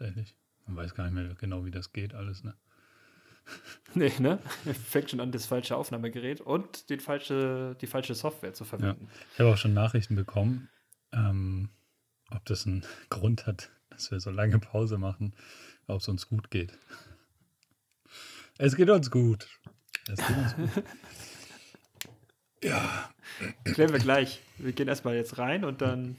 tatsächlich. Man weiß gar nicht mehr genau, wie das geht, alles, ne? Nee, ne? Fängt schon an, das falsche Aufnahmegerät und den falsche, die falsche Software zu verwenden. Ja. Ich habe auch schon Nachrichten bekommen, ähm, ob das einen Grund hat, dass wir so lange Pause machen, ob es uns gut geht. Es geht uns gut. Es geht uns gut. ja. Klären wir gleich. Wir gehen erstmal jetzt rein und dann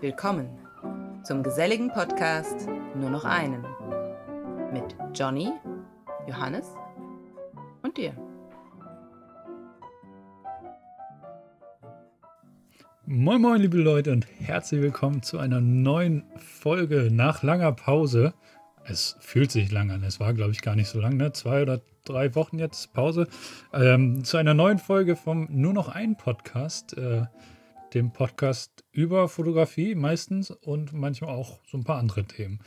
Willkommen zum geselligen Podcast Nur noch einen. Mit Johnny, Johannes und dir. Moin moin liebe Leute und herzlich willkommen zu einer neuen Folge nach langer Pause. Es fühlt sich lang an, es war glaube ich gar nicht so lang, ne? Zwei oder drei Wochen jetzt Pause. Ähm, zu einer neuen Folge vom Nur noch ein Podcast, äh, dem Podcast über Fotografie meistens und manchmal auch so ein paar andere Themen.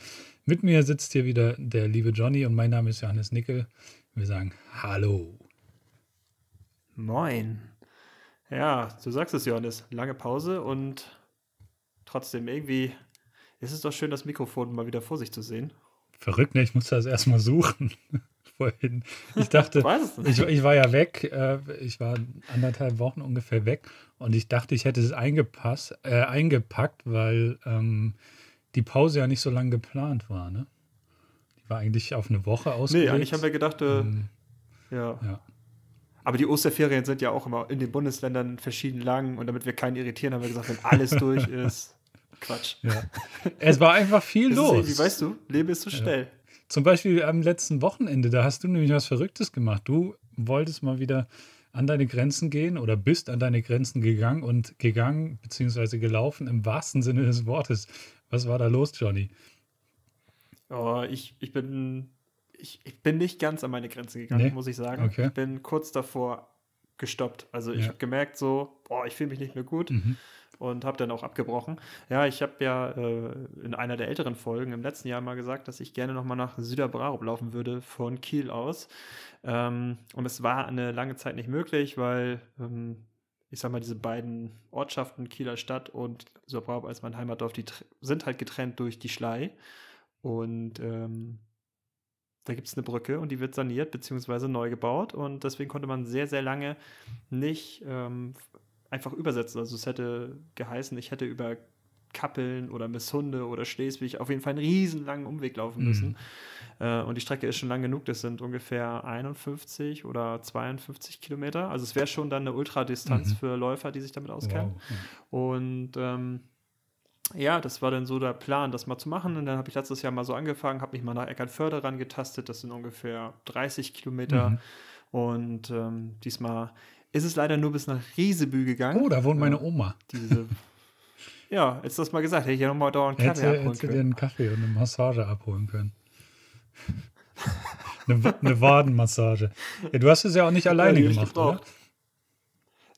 Mit mir sitzt hier wieder der liebe Johnny und mein Name ist Johannes Nickel. Wir sagen Hallo. Moin. Ja, du sagst es, Johannes. Lange Pause und trotzdem irgendwie ist es doch schön, das Mikrofon mal wieder vor sich zu sehen. Verrückt, ne? Ich musste das erstmal suchen. Vorhin. Ich dachte, ich, ich, war ja weg. Äh, ich war anderthalb Wochen ungefähr weg und ich dachte, ich hätte es eingepasst, äh, eingepackt, weil ähm, die Pause ja nicht so lange geplant war, ne? Die war eigentlich auf eine Woche ausgelegt. Nee, eigentlich haben wir gedacht, äh, ähm, ja. ja. Aber die Osterferien sind ja auch immer in den Bundesländern verschieden lang und damit wir keinen irritieren, haben wir gesagt, wenn alles durch ist, Quatsch. Ja. Es war einfach viel los. Wie weißt du, Leben ist so schnell. Ja. Zum Beispiel am letzten Wochenende, da hast du nämlich was Verrücktes gemacht. Du wolltest mal wieder an deine Grenzen gehen oder bist an deine Grenzen gegangen und gegangen bzw. gelaufen im wahrsten Sinne des Wortes. Was war da los, Johnny? Oh, ich, ich bin ich, ich bin nicht ganz an meine Grenze gegangen, nee? muss ich sagen. Okay. Ich bin kurz davor gestoppt. Also ich ja. habe gemerkt, so, boah, ich fühle mich nicht mehr gut mhm. Und habe dann auch abgebrochen. Ja, ich habe ja äh, in einer der älteren Folgen im letzten Jahr mal gesagt, dass ich gerne nochmal nach Süderbrarup laufen würde von Kiel aus. Ähm, und es war eine lange Zeit nicht möglich, weil ähm, ich sag mal, diese beiden Ortschaften, Kieler Stadt und Süderbrarup als mein Heimatdorf, die sind halt getrennt durch die Schlei. Und ähm, da gibt es eine Brücke und die wird saniert bzw. neu gebaut und deswegen konnte man sehr, sehr lange nicht ähm, einfach übersetzen. Also es hätte geheißen, ich hätte über Kappeln oder Misshunde oder Schleswig auf jeden Fall einen riesen langen Umweg laufen mhm. müssen. Mhm. Äh, und die Strecke ist schon lang genug, das sind ungefähr 51 oder 52 Kilometer. Also es wäre schon dann eine Ultradistanz mhm. für Läufer, die sich damit auskennen. Wow. Und ähm, ja, das war dann so der Plan, das mal zu machen. Und dann habe ich letztes Jahr mal so angefangen, habe mich mal nach Eckernförde rangetastet. Das sind ungefähr 30 Kilometer. Mhm. Und ähm, diesmal ist es leider nur bis nach Riesebü gegangen. Oh, da wohnt meine Oma. Diese, ja, jetzt hast du mal gesagt, hätte ich ja nochmal dauernd Kaffee hätte, abholen hätte können. dir einen Kaffee und eine Massage abholen können. eine, eine Wadenmassage. Ja, du hast es ja auch nicht alleine ja, gemacht, oder?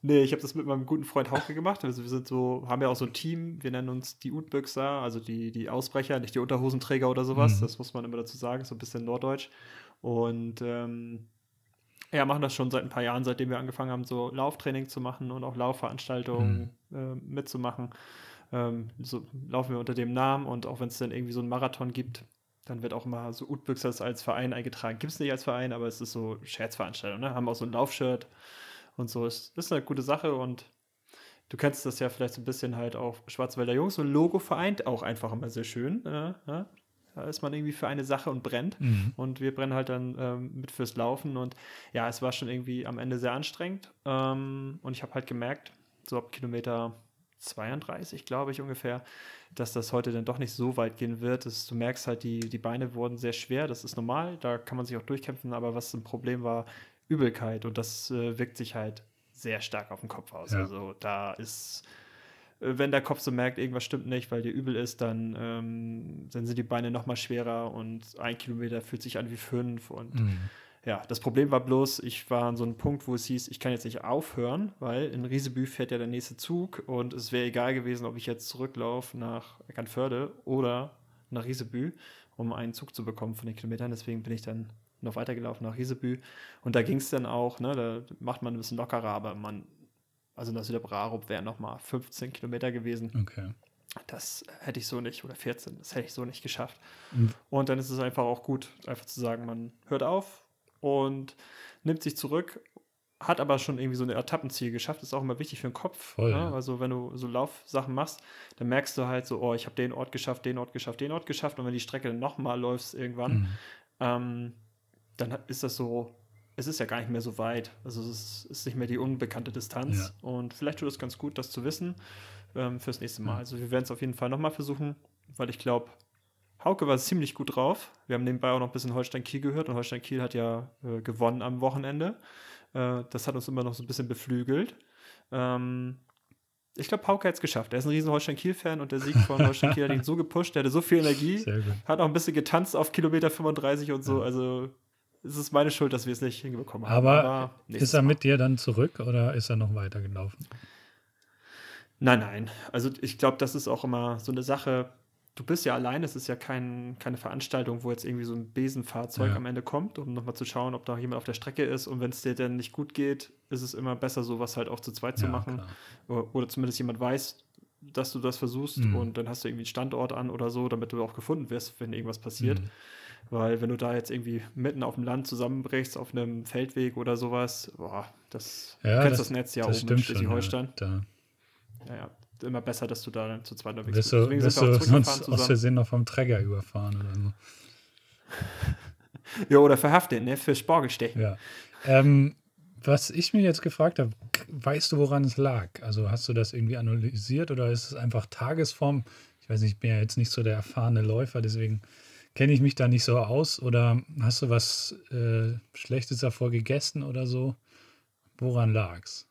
Nee, ich habe das mit meinem guten Freund Hauke gemacht. Also wir sind so, haben ja auch so ein Team, wir nennen uns die Utbüchser, also die, die Ausbrecher, nicht die Unterhosenträger oder sowas. Mhm. Das muss man immer dazu sagen, so ein bisschen norddeutsch. Und ähm, ja, machen das schon seit ein paar Jahren, seitdem wir angefangen haben, so Lauftraining zu machen und auch Laufveranstaltungen mhm. äh, mitzumachen. Ähm, so laufen wir unter dem Namen und auch wenn es dann irgendwie so einen Marathon gibt, dann wird auch immer so Utbüchsers als Verein eingetragen. Gibt es nicht als Verein, aber es ist so Scherzveranstaltung. Ne? Haben auch so ein Laufshirt und so. Ist, ist eine gute Sache und du kennst das ja vielleicht so ein bisschen halt auch Schwarzwälder Jungs. So ein Logo vereint auch einfach immer sehr schön. Äh, ja? Da ist man irgendwie für eine Sache und brennt. Mhm. Und wir brennen halt dann ähm, mit fürs Laufen. Und ja, es war schon irgendwie am Ende sehr anstrengend. Ähm, und ich habe halt gemerkt, so ab Kilometer 32, glaube ich ungefähr, dass das heute dann doch nicht so weit gehen wird. Das, du merkst halt, die, die Beine wurden sehr schwer. Das ist normal. Da kann man sich auch durchkämpfen. Aber was ein Problem war, Übelkeit und das äh, wirkt sich halt sehr stark auf den Kopf aus. Ja. Also da ist wenn der Kopf so merkt, irgendwas stimmt nicht, weil dir übel ist, dann, ähm, dann sind die Beine noch mal schwerer und ein Kilometer fühlt sich an wie fünf. Und mhm. ja, das Problem war bloß, ich war an so einem Punkt, wo es hieß, ich kann jetzt nicht aufhören, weil in Riesebü fährt ja der nächste Zug und es wäre egal gewesen, ob ich jetzt zurücklaufe nach Eckernförde oder nach Riesebü, um einen Zug zu bekommen von den Kilometern. Deswegen bin ich dann noch weitergelaufen nach Riesebü. Und da ging es dann auch, ne, da macht man ein bisschen lockerer, aber man also nach Süderbrarup wären nochmal 15 Kilometer gewesen. Okay. Das hätte ich so nicht, oder 14, das hätte ich so nicht geschafft. Mhm. Und dann ist es einfach auch gut, einfach zu sagen, man hört auf und nimmt sich zurück, hat aber schon irgendwie so ein Etappenziel geschafft. Das ist auch immer wichtig für den Kopf. Voll, ne? ja. Also wenn du so Laufsachen machst, dann merkst du halt so, oh, ich habe den Ort geschafft, den Ort geschafft, den Ort geschafft. Und wenn die Strecke dann nochmal läufst irgendwann, mhm. ähm, dann ist das so, es ist ja gar nicht mehr so weit. Also es ist nicht mehr die unbekannte Distanz. Ja. Und vielleicht tut es ganz gut, das zu wissen ähm, fürs nächste Mal. Ja. Also wir werden es auf jeden Fall nochmal versuchen, weil ich glaube, Hauke war ziemlich gut drauf. Wir haben nebenbei auch noch ein bisschen Holstein Kiel gehört und Holstein Kiel hat ja äh, gewonnen am Wochenende. Äh, das hat uns immer noch so ein bisschen beflügelt. Ähm, ich glaube, Hauke hat es geschafft. Er ist ein riesen Holstein Kiel-Fan und der Sieg von Holstein Kiel hat ihn so gepusht. Der hatte so viel Energie. Hat auch ein bisschen getanzt auf Kilometer 35 und so. Ja. Also es ist meine Schuld, dass wir es nicht hinbekommen haben. Aber, Aber ist er mit dir dann zurück oder ist er noch weitergelaufen? Nein, nein. Also ich glaube, das ist auch immer so eine Sache. Du bist ja allein, es ist ja kein, keine Veranstaltung, wo jetzt irgendwie so ein Besenfahrzeug ja. am Ende kommt, um nochmal zu schauen, ob da jemand auf der Strecke ist. Und wenn es dir dann nicht gut geht, ist es immer besser, sowas halt auch zu zweit zu machen. Oder, oder, zumindest jemand weiß, dass du das versuchst mhm. und dann hast du irgendwie einen Standort an oder so, damit du auch gefunden wirst, wenn irgendwas passiert. Mhm. Weil wenn du da jetzt irgendwie mitten auf dem Land zusammenbrichst, auf einem Feldweg oder sowas, boah, das ja, du kennst das, das Netz ja das oben in Schleswig-Holstein. Ja, ja, ja, immer besser, dass du da dann zu zweit unterwegs bist. Deswegen bist du sonst aus Versehen noch vom Träger überfahren oder so. ja, oder verhaftet, ne? Für Sporgelstechen. Ja. Ähm, was ich mir jetzt gefragt habe, weißt du, woran es lag? Also hast du das irgendwie analysiert oder ist es einfach Tagesform? Ich weiß nicht, ich bin ja jetzt nicht so der erfahrene Läufer, deswegen kenne ich mich da nicht so aus oder hast du was äh, Schlechtes davor gegessen oder so? Woran lag's?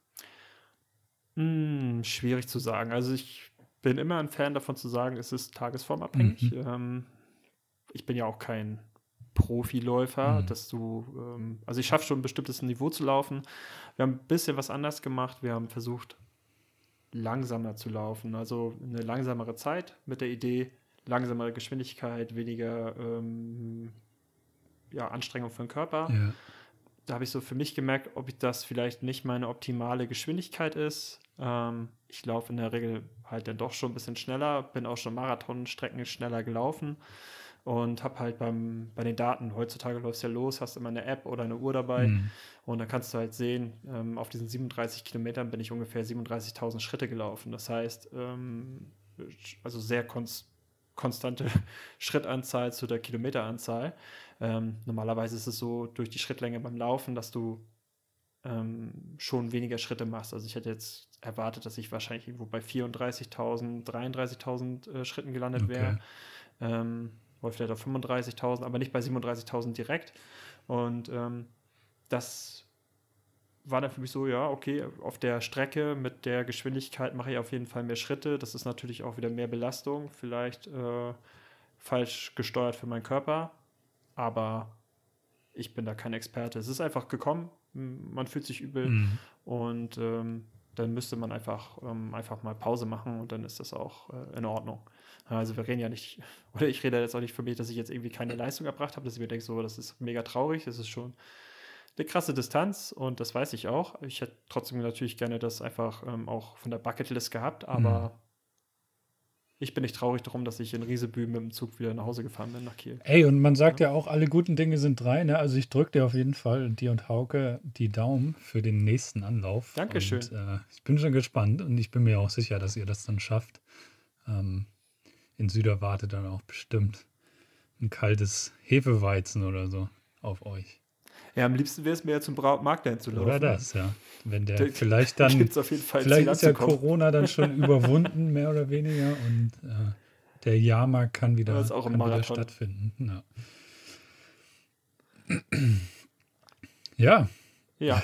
Hm, schwierig zu sagen. Also ich bin immer ein Fan davon zu sagen, es ist tagesformabhängig. Mhm. Ähm, ich bin ja auch kein Profiläufer, mhm. dass du, ähm, also ich schaffe schon ein bestimmtes Niveau zu laufen. Wir haben ein bisschen was anders gemacht. Wir haben versucht, langsamer zu laufen, also eine langsamere Zeit mit der Idee, langsamere Geschwindigkeit, weniger ähm, ja, Anstrengung für den Körper. Ja. Da habe ich so für mich gemerkt, ob ich das vielleicht nicht meine optimale Geschwindigkeit ist. Ähm, ich laufe in der Regel halt dann doch schon ein bisschen schneller, bin auch schon Marathonstrecken schneller gelaufen und habe halt beim, bei den Daten, heutzutage läufst ja los, hast immer eine App oder eine Uhr dabei mhm. und dann kannst du halt sehen, ähm, auf diesen 37 Kilometern bin ich ungefähr 37.000 Schritte gelaufen. Das heißt, ähm, also sehr konstant konstante Schrittanzahl zu der Kilometeranzahl. Ähm, normalerweise ist es so durch die Schrittlänge beim Laufen, dass du ähm, schon weniger Schritte machst. Also ich hätte jetzt erwartet, dass ich wahrscheinlich irgendwo bei 34.000, 33.000 äh, Schritten gelandet okay. wäre. Ähm, oder vielleicht auf 35.000, aber nicht bei 37.000 direkt. Und ähm, das war dann für mich so, ja, okay, auf der Strecke mit der Geschwindigkeit mache ich auf jeden Fall mehr Schritte. Das ist natürlich auch wieder mehr Belastung, vielleicht äh, falsch gesteuert für meinen Körper, aber ich bin da kein Experte. Es ist einfach gekommen, man fühlt sich übel mhm. und ähm, dann müsste man einfach, ähm, einfach mal Pause machen und dann ist das auch äh, in Ordnung. Also wir reden ja nicht, oder ich rede jetzt auch nicht für mich, dass ich jetzt irgendwie keine Leistung erbracht habe, dass ich mir denke, so, das ist mega traurig, das ist schon eine krasse Distanz und das weiß ich auch. Ich hätte trotzdem natürlich gerne das einfach ähm, auch von der Bucketlist gehabt, aber mhm. ich bin nicht traurig darum, dass ich in Riesebü mit dem Zug wieder nach Hause gefahren bin nach Kiel. Ey, und man sagt ja, ja auch, alle guten Dinge sind drei, ne? Also ich drücke dir auf jeden Fall, dir und Hauke, die Daumen für den nächsten Anlauf. Dankeschön. Und, äh, ich bin schon gespannt und ich bin mir auch sicher, dass ihr das dann schafft. Ähm, in Süder wartet dann auch bestimmt ein kaltes Hefeweizen oder so auf euch. Ja, am liebsten wäre es mir ja zum Markt zu laufen. Oder das, ja. Wenn der da, vielleicht dann, vielleicht ist ja Corona dann schon überwunden, mehr oder weniger, und äh, der Jahrmarkt kann wieder, kann wieder stattfinden. Ja. ja. Ja.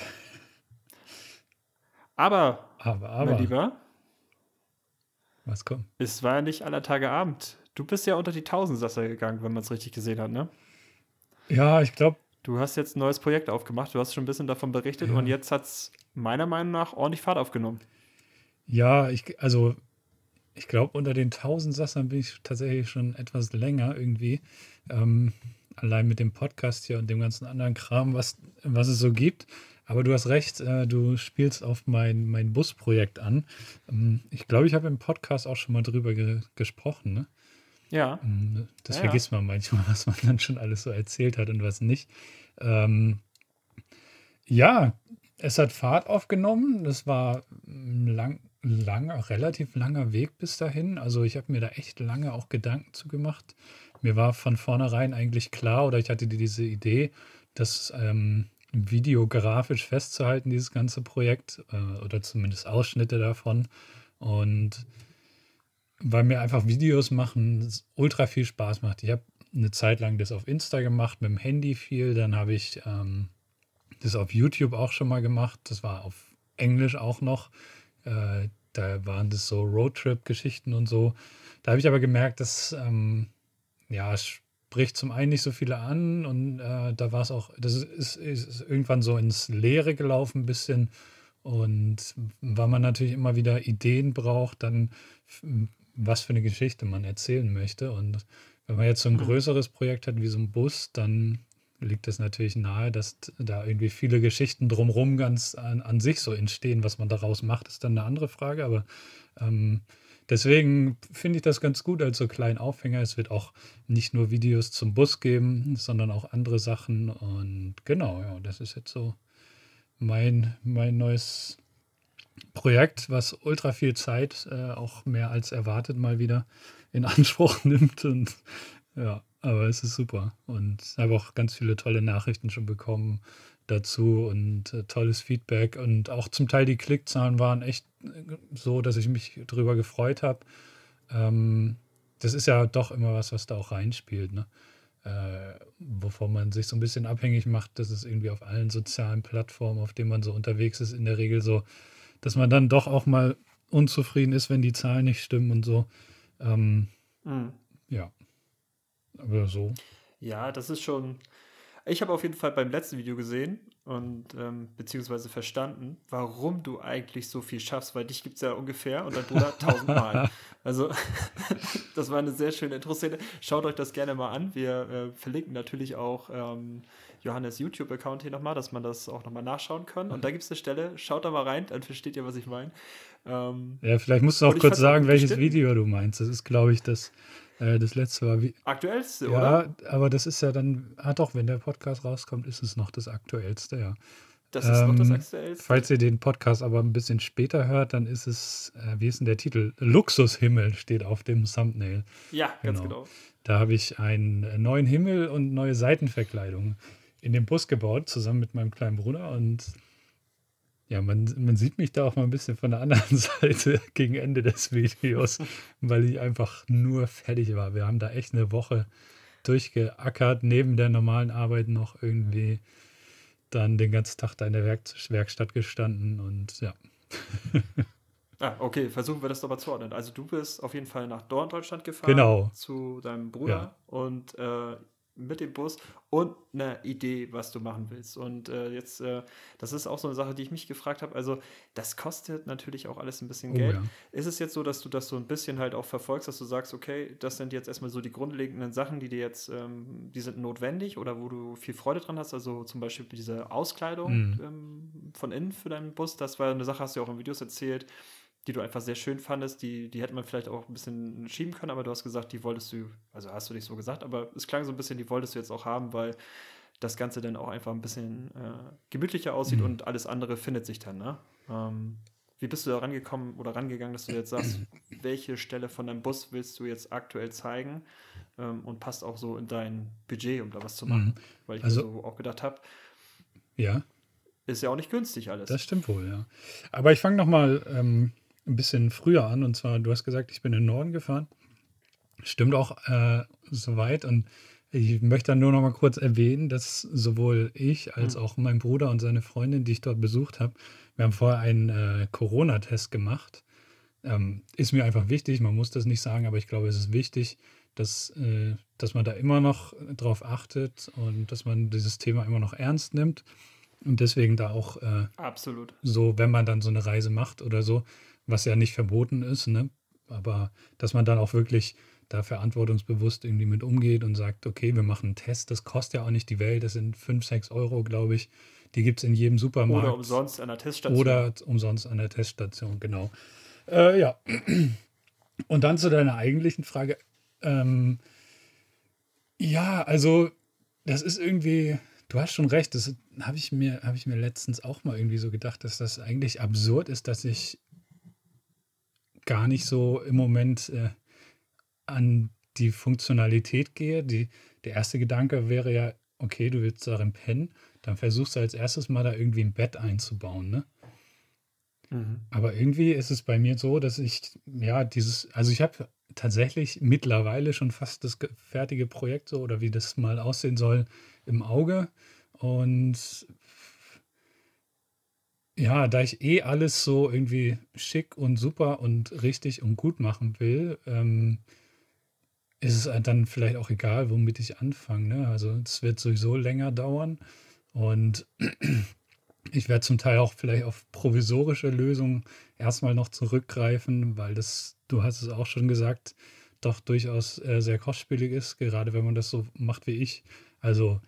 Aber, aber, aber. mein Lieber, Was kommt? Es war ja nicht aller Tage Abend. Du bist ja unter die Tausendsasser gegangen, wenn man es richtig gesehen hat, ne? Ja, ich glaube. Du hast jetzt ein neues Projekt aufgemacht, du hast schon ein bisschen davon berichtet ja. und jetzt hat es meiner Meinung nach ordentlich Fahrt aufgenommen. Ja, ich, also ich glaube, unter den Tausendsassern bin ich tatsächlich schon etwas länger irgendwie. Ähm, allein mit dem Podcast hier und dem ganzen anderen Kram, was, was es so gibt. Aber du hast recht, äh, du spielst auf mein, mein Busprojekt an. Ähm, ich glaube, ich habe im Podcast auch schon mal drüber ge gesprochen. Ne? Ja. Ähm, das ja, vergisst man manchmal, was man dann schon alles so erzählt hat und was nicht. Ähm, ja, es hat Fahrt aufgenommen. Das war lang, langer, relativ langer Weg bis dahin. Also ich habe mir da echt lange auch Gedanken zu gemacht. Mir war von vornherein eigentlich klar oder ich hatte diese Idee, das ähm, videografisch festzuhalten, dieses ganze Projekt äh, oder zumindest Ausschnitte davon. Und weil mir einfach Videos machen ultra viel Spaß macht. Ich habe eine Zeit lang das auf Insta gemacht, mit dem Handy viel. Dann habe ich ähm, das auf YouTube auch schon mal gemacht. Das war auf Englisch auch noch. Äh, da waren das so Roadtrip-Geschichten und so. Da habe ich aber gemerkt, dass ähm, ja, spricht zum einen nicht so viele an und äh, da war es auch, das ist, ist, ist, irgendwann so ins Leere gelaufen ein bisschen. Und weil man natürlich immer wieder Ideen braucht, dann was für eine Geschichte man erzählen möchte. Und wenn man jetzt so ein mhm. größeres Projekt hat wie so ein Bus, dann liegt es natürlich nahe, dass da irgendwie viele Geschichten drumherum ganz an, an, sich so entstehen. Was man daraus macht, ist dann eine andere Frage. Aber ähm, deswegen finde ich das ganz gut als so kleinen Aufhänger. Es wird auch nicht nur Videos zum Bus geben, sondern auch andere Sachen. Und genau, ja, das ist jetzt so mein, mein neues Projekt, was ultra viel Zeit, äh, auch mehr als erwartet, mal wieder in Anspruch nimmt. Und ja, aber es ist super. Und habe auch ganz viele tolle Nachrichten schon bekommen dazu und äh, tolles Feedback. Und auch zum Teil die Klickzahlen waren echt äh, so, dass ich mich darüber gefreut habe. Ähm, das ist ja doch immer was, was da auch reinspielt. Ne? Äh, wovon man sich so ein bisschen abhängig macht, dass es irgendwie auf allen sozialen Plattformen, auf denen man so unterwegs ist, in der Regel so, dass man dann doch auch mal unzufrieden ist, wenn die Zahlen nicht stimmen und so. Ähm, mhm. Ja, aber so. Ja, das ist schon. Ich habe auf jeden Fall beim letzten Video gesehen und ähm, beziehungsweise verstanden, warum du eigentlich so viel schaffst, weil dich gibt es ja ungefähr und dein Bruder tausendmal. also, das war eine sehr schöne Intro-Szene. Schaut euch das gerne mal an. Wir äh, verlinken natürlich auch ähm, Johannes YouTube-Account hier nochmal, dass man das auch nochmal nachschauen kann. Und da gibt es eine Stelle, schaut da mal rein, dann versteht ihr, was ich meine. Ähm, ja, vielleicht musst du auch kurz sagen, welches Video du meinst. Das ist, glaube ich, das äh, das letzte war wie. Aktuellste, ja, oder? Ja, aber das ist ja dann. Ah, doch, wenn der Podcast rauskommt, ist es noch das aktuellste, ja. Das ist ähm, noch das ähm, aktuellste. Falls ihr den Podcast aber ein bisschen später hört, dann ist es, äh, wie ist denn der Titel? Luxushimmel steht auf dem Thumbnail. Ja, ganz genau. genau. Da habe ich einen neuen Himmel und neue Seitenverkleidung in den Bus gebaut, zusammen mit meinem kleinen Bruder. Und ja, man, man sieht mich da auch mal ein bisschen von der anderen Seite gegen Ende des Videos, weil ich einfach nur fertig war. Wir haben da echt eine Woche durchgeackert, neben der normalen Arbeit noch irgendwie dann den ganzen Tag da in der Werk Werkstatt gestanden und ja. Ah, okay, versuchen wir das doch mal zu ordnen. Also du bist auf jeden Fall nach Deutschland gefahren genau. zu deinem Bruder ja. und äh, mit dem Bus und eine Idee, was du machen willst. Und äh, jetzt, äh, das ist auch so eine Sache, die ich mich gefragt habe. Also, das kostet natürlich auch alles ein bisschen oh, Geld. Ja. Ist es jetzt so, dass du das so ein bisschen halt auch verfolgst, dass du sagst, okay, das sind jetzt erstmal so die grundlegenden Sachen, die dir jetzt, ähm, die sind notwendig oder wo du viel Freude dran hast? Also zum Beispiel diese Auskleidung mhm. ähm, von innen für deinen Bus, das war eine Sache, hast du ja auch in Videos erzählt die du einfach sehr schön fandest, die, die hätte man vielleicht auch ein bisschen schieben können, aber du hast gesagt, die wolltest du, also hast du nicht so gesagt, aber es klang so ein bisschen, die wolltest du jetzt auch haben, weil das Ganze dann auch einfach ein bisschen äh, gemütlicher aussieht mhm. und alles andere findet sich dann, ne? Ähm, wie bist du da rangekommen oder rangegangen, dass du jetzt sagst, welche Stelle von deinem Bus willst du jetzt aktuell zeigen ähm, und passt auch so in dein Budget, um da was zu machen? Mhm. Weil ich also, mir so auch gedacht habe, ja. Ist ja auch nicht günstig alles. Das stimmt wohl, ja. Aber ich fange nochmal ähm, ein bisschen früher an. Und zwar, du hast gesagt, ich bin in den Norden gefahren. Stimmt auch äh, soweit. Und ich möchte dann nur noch mal kurz erwähnen, dass sowohl ich als hm. auch mein Bruder und seine Freundin, die ich dort besucht habe, wir haben vorher einen äh, Corona-Test gemacht. Ähm, ist mir einfach wichtig, man muss das nicht sagen, aber ich glaube, es ist wichtig, dass, äh, dass man da immer noch drauf achtet und dass man dieses Thema immer noch ernst nimmt. Und deswegen da auch äh, Absolut. so, wenn man dann so eine Reise macht oder so, was ja nicht verboten ist, ne? aber dass man dann auch wirklich da verantwortungsbewusst irgendwie mit umgeht und sagt, okay, wir machen einen Test, das kostet ja auch nicht die Welt, das sind 5, 6 Euro, glaube ich. Die gibt es in jedem Supermarkt. Oder umsonst an der Teststation. Oder umsonst an der Teststation, genau. Äh, ja. Und dann zu deiner eigentlichen Frage. Ähm, ja, also das ist irgendwie, du hast schon recht, das habe ich, mir, hab ich mir letztens auch mal irgendwie so gedacht, dass das eigentlich absurd ist, dass ich gar nicht so im Moment äh, an die Funktionalität gehe. Die, der erste Gedanke wäre ja, okay, du willst darin pennen, dann versuchst du als erstes mal da irgendwie ein Bett einzubauen, ne? Mhm. Aber irgendwie ist es bei mir so, dass ich, ja, dieses, also ich habe tatsächlich mittlerweile schon fast das fertige Projekt so oder wie das mal aussehen soll im Auge. Und ja, da ich eh alles so irgendwie schick und super und richtig und gut machen will, ähm, ist es dann vielleicht auch egal, womit ich anfange. Ne? Also es wird sowieso länger dauern und ich werde zum Teil auch vielleicht auf provisorische Lösungen erstmal noch zurückgreifen, weil das, du hast es auch schon gesagt, doch durchaus äh, sehr kostspielig ist, gerade wenn man das so macht wie ich. Also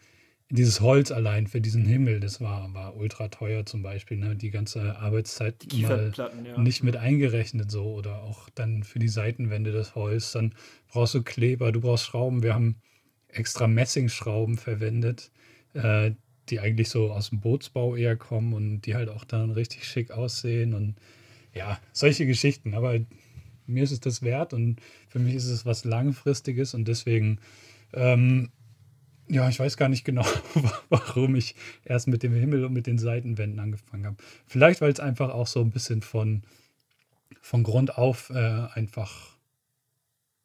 dieses Holz allein für diesen Himmel, das war, war ultra teuer zum Beispiel. Ne? Die ganze Arbeitszeit die mal ja. nicht mit eingerechnet so oder auch dann für die Seitenwände das Holz. Dann brauchst du Kleber, du brauchst Schrauben. Wir haben extra Messingschrauben verwendet, äh, die eigentlich so aus dem Bootsbau eher kommen und die halt auch dann richtig schick aussehen und ja, solche Geschichten. Aber mir ist es das wert und für mich ist es was Langfristiges und deswegen, ähm, ja, ich weiß gar nicht genau, warum ich erst mit dem Himmel und mit den Seitenwänden angefangen habe. Vielleicht, weil es einfach auch so ein bisschen von, von Grund auf äh, einfach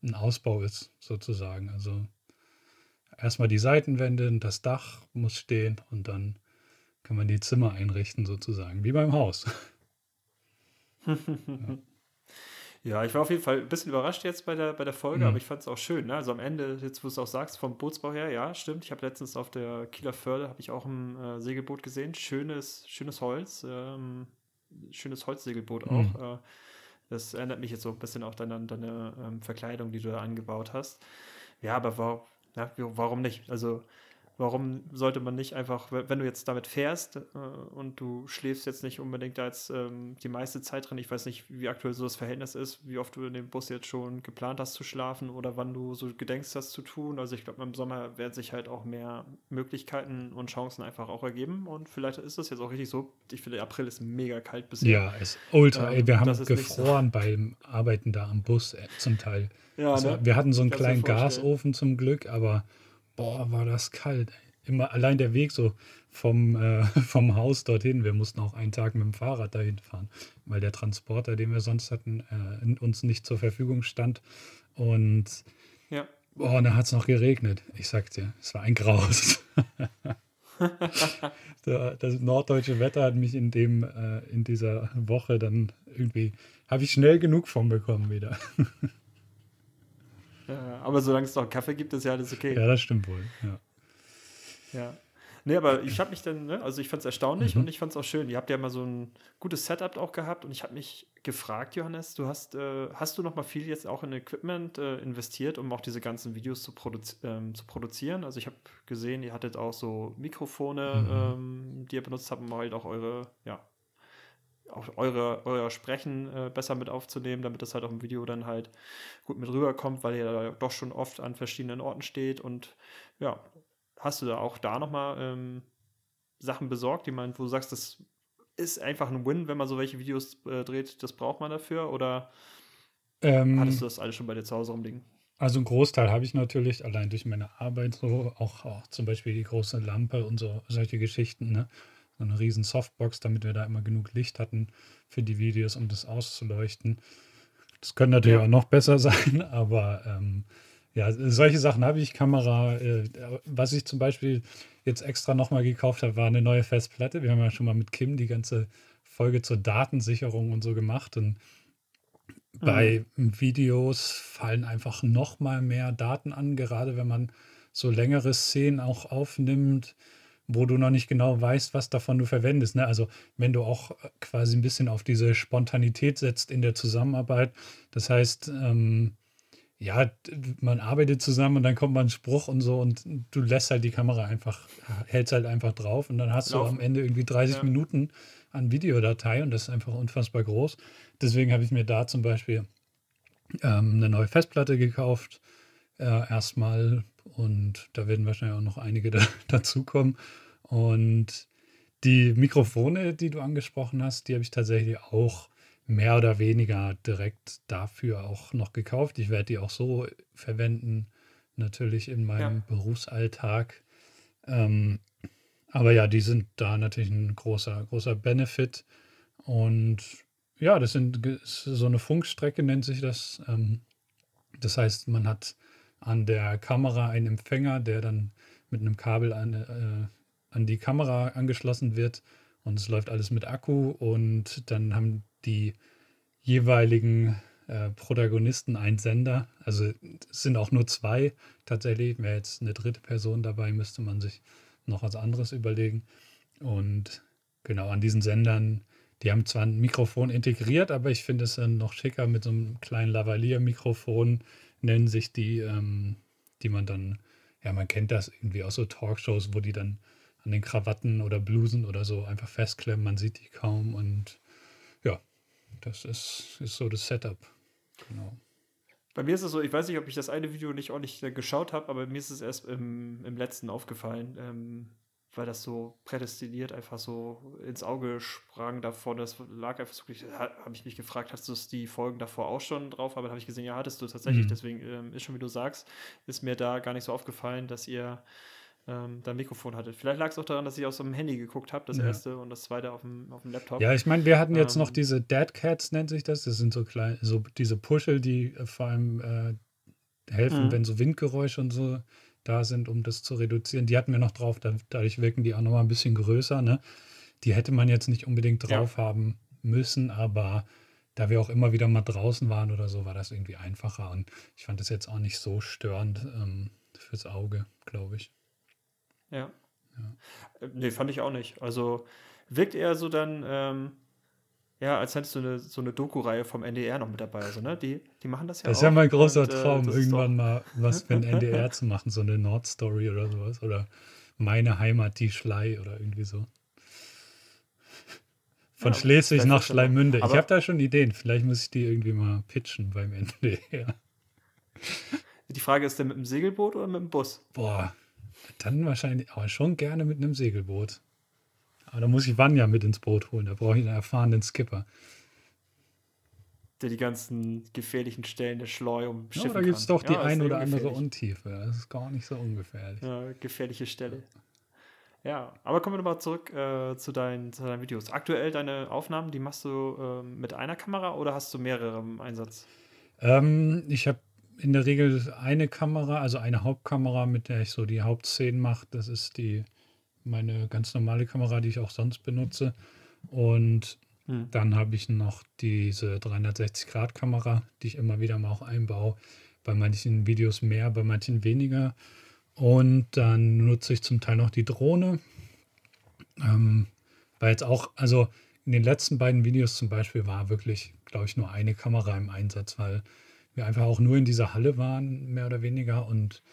ein Ausbau ist, sozusagen. Also erstmal die Seitenwände und das Dach muss stehen und dann kann man die Zimmer einrichten sozusagen, wie beim Haus. ja. Ja. ich war auf jeden Fall ein bisschen überrascht jetzt bei der, bei der Folge, mhm. aber ich fand es auch schön. Ne? Also am Ende, jetzt wo du es auch sagst, vom Bootsbau her, ja, stimmt. Ich habe letztens auf der Kieler Förde, habe ich auch ein äh, Segelboot gesehen. Schönes, schönes Holz, ähm, schönes Holzsegelboot mhm. auch. Äh, das erinnert mich jetzt so ein bisschen auch an deine, deine ähm, Verkleidung, die du da angebaut hast. Ja, aber war, ja, warum nicht? Also, warum sollte man nicht einfach, wenn du jetzt damit fährst äh, und du schläfst jetzt nicht unbedingt da jetzt ähm, die meiste Zeit drin, ich weiß nicht, wie aktuell so das Verhältnis ist, wie oft du in dem Bus jetzt schon geplant hast zu schlafen oder wann du so gedenkst, das zu tun. Also ich glaube, im Sommer werden sich halt auch mehr Möglichkeiten und Chancen einfach auch ergeben und vielleicht ist das jetzt auch richtig so. Ich finde, April ist mega kalt bisher. Ja, ist ultra. Ähm, ey, wir haben gefroren so. beim Arbeiten da am Bus äh, zum Teil. Ja, also, ne? Wir hatten so einen kleinen Gasofen zum Glück, aber boah, war das kalt. Immer allein der Weg so vom, äh, vom Haus dorthin. Wir mussten auch einen Tag mit dem Fahrrad dahin fahren, weil der Transporter, den wir sonst hatten, äh, uns nicht zur Verfügung stand. Und ja. boah, da hat es noch geregnet. Ich sag dir, es war ein Graus. das norddeutsche Wetter hat mich in dem äh, in dieser Woche dann irgendwie habe ich schnell genug von bekommen wieder. Ja, aber solange es noch Kaffee gibt, ist ja alles okay. Ja, das stimmt wohl. Ja. Ja. Nee, aber ich habe mich dann, ne, also ich fand es erstaunlich mhm. und ich fand es auch schön. Ihr habt ja mal so ein gutes Setup auch gehabt und ich habe mich gefragt, Johannes, du hast, äh, hast du noch mal viel jetzt auch in Equipment äh, investiert, um auch diese ganzen Videos zu, produzi ähm, zu produzieren? Also ich habe gesehen, ihr hattet auch so Mikrofone, mhm. ähm, die ihr benutzt habt, um halt auch eure, ja, auch eure, euer Sprechen äh, besser mit aufzunehmen, damit das halt auch im Video dann halt gut mit rüberkommt, weil ihr da doch schon oft an verschiedenen Orten steht. Und ja, hast du da auch da nochmal ähm, Sachen besorgt, die man, wo du sagst, das ist einfach ein Win, wenn man so welche Videos äh, dreht, das braucht man dafür? Oder ähm, hattest du das alles schon bei dir zu Hause rumliegen? Also einen Großteil habe ich natürlich allein durch meine Arbeit so, auch, auch zum Beispiel die große Lampe und so solche Geschichten, ne? Eine riesen Softbox, damit wir da immer genug Licht hatten für die Videos, um das auszuleuchten. Das könnte natürlich ja. auch noch besser sein, aber ähm, ja, solche Sachen habe ich. Kamera, äh, was ich zum Beispiel jetzt extra nochmal gekauft habe, war eine neue Festplatte. Wir haben ja schon mal mit Kim die ganze Folge zur Datensicherung und so gemacht. Und bei mhm. Videos fallen einfach noch mal mehr Daten an, gerade wenn man so längere Szenen auch aufnimmt, wo du noch nicht genau weißt, was davon du verwendest. Ne? Also wenn du auch äh, quasi ein bisschen auf diese Spontanität setzt in der Zusammenarbeit. Das heißt, ähm, ja, man arbeitet zusammen und dann kommt mal ein Spruch und so und du lässt halt die Kamera einfach, hältst halt einfach drauf und dann hast Laufen. du am Ende irgendwie 30 ja. Minuten an Videodatei und das ist einfach unfassbar groß. Deswegen habe ich mir da zum Beispiel ähm, eine neue Festplatte gekauft, äh, erstmal und da werden wahrscheinlich auch noch einige da, dazukommen. Und die Mikrofone, die du angesprochen hast, die habe ich tatsächlich auch mehr oder weniger direkt dafür auch noch gekauft. Ich werde die auch so verwenden, natürlich in meinem ja. Berufsalltag. Ähm, aber ja, die sind da natürlich ein großer, großer Benefit. Und ja, das sind so eine Funkstrecke, nennt sich das. Ähm, das heißt, man hat an der Kamera einen Empfänger, der dann mit einem Kabel an, äh, an die Kamera angeschlossen wird. Und es läuft alles mit Akku. Und dann haben die jeweiligen äh, Protagonisten einen Sender. Also es sind auch nur zwei tatsächlich. Wäre jetzt eine dritte Person dabei, müsste man sich noch was anderes überlegen. Und genau an diesen Sendern, die haben zwar ein Mikrofon integriert, aber ich finde es dann noch schicker mit so einem kleinen Lavalier-Mikrofon, nennen sich die, ähm, die man dann, ja, man kennt das irgendwie aus so Talkshows, wo die dann an den Krawatten oder Blusen oder so einfach festklemmen, man sieht die kaum und ja, das ist, ist so das Setup. Genau. Bei mir ist es so, ich weiß nicht, ob ich das eine Video nicht ordentlich geschaut habe, aber mir ist es erst im, im letzten aufgefallen, ähm, weil das so prädestiniert einfach so ins Auge sprang davor. Das lag einfach so, habe ich mich gefragt, hast du die Folgen davor auch schon drauf? Aber dann habe ich gesehen, ja, hattest du tatsächlich. Mhm. Deswegen ähm, ist schon, wie du sagst, ist mir da gar nicht so aufgefallen, dass ihr ähm, da ein Mikrofon hattet. Vielleicht lag es auch daran, dass ich aus dem Handy geguckt habe, das ja. erste und das zweite auf dem, auf dem Laptop. Ja, ich meine, wir hatten jetzt ähm, noch diese Dead Cats, nennt sich das. Das sind so kleine, so diese Puschel, die äh, vor allem äh, helfen, mhm. wenn so Windgeräusche und so da sind, um das zu reduzieren. Die hatten wir noch drauf, da, dadurch wirken die auch nochmal ein bisschen größer. Ne? Die hätte man jetzt nicht unbedingt drauf ja. haben müssen, aber da wir auch immer wieder mal draußen waren oder so, war das irgendwie einfacher. Und ich fand das jetzt auch nicht so störend ähm, fürs Auge, glaube ich. Ja. ja. Äh, nee, fand ich auch nicht. Also wirkt eher so dann, ähm, ja, als hättest du eine, so eine Doku-Reihe vom NDR noch mit dabei. Also, ne? Die, die machen das ja Das ist ja mein großer und, äh, Traum, äh, irgendwann mal was für ein NDR zu machen, so eine Nordstory oder sowas. Oder meine Heimat, die Schlei oder irgendwie so. Von ja, Schleswig nach Schleimünde. Ich habe da schon Ideen. Vielleicht muss ich die irgendwie mal pitchen beim NDR. Die Frage ist, denn mit dem Segelboot oder mit dem Bus? Boah, dann wahrscheinlich, aber schon gerne mit einem Segelboot. Aber da muss ich Vanya mit ins Boot holen. Da brauche ich einen erfahrenen Skipper. Der die ganzen gefährlichen Stellen der Schleu um Ja, da gibt es doch die ja, ein oder andere Untiefe. Das ist gar nicht so ungefährlich. Ja, gefährliche Stelle. Ja, aber kommen wir nochmal zurück äh, zu, deinen, zu, deinen, Videos. Aktuell deine Aufnahmen, die machst du äh, mit einer Kamera oder hast du mehrere im Einsatz? Ähm, ich habe in der Regel eine Kamera, also eine Hauptkamera, mit der ich so die Hauptszenen mache. Das ist die meine ganz normale Kamera, die ich auch sonst benutze. Und hm. dann habe ich noch diese 360-Grad-Kamera, die ich immer wieder mal auch einbaue. Bei manchen Videos mehr, bei manchen weniger. Und dann nutze ich zum Teil noch die Drohne. Ähm, weil jetzt auch, also in den letzten beiden Videos zum Beispiel war wirklich, glaube ich, nur eine Kamera im Einsatz, weil wir einfach auch nur in dieser Halle waren, mehr oder weniger, und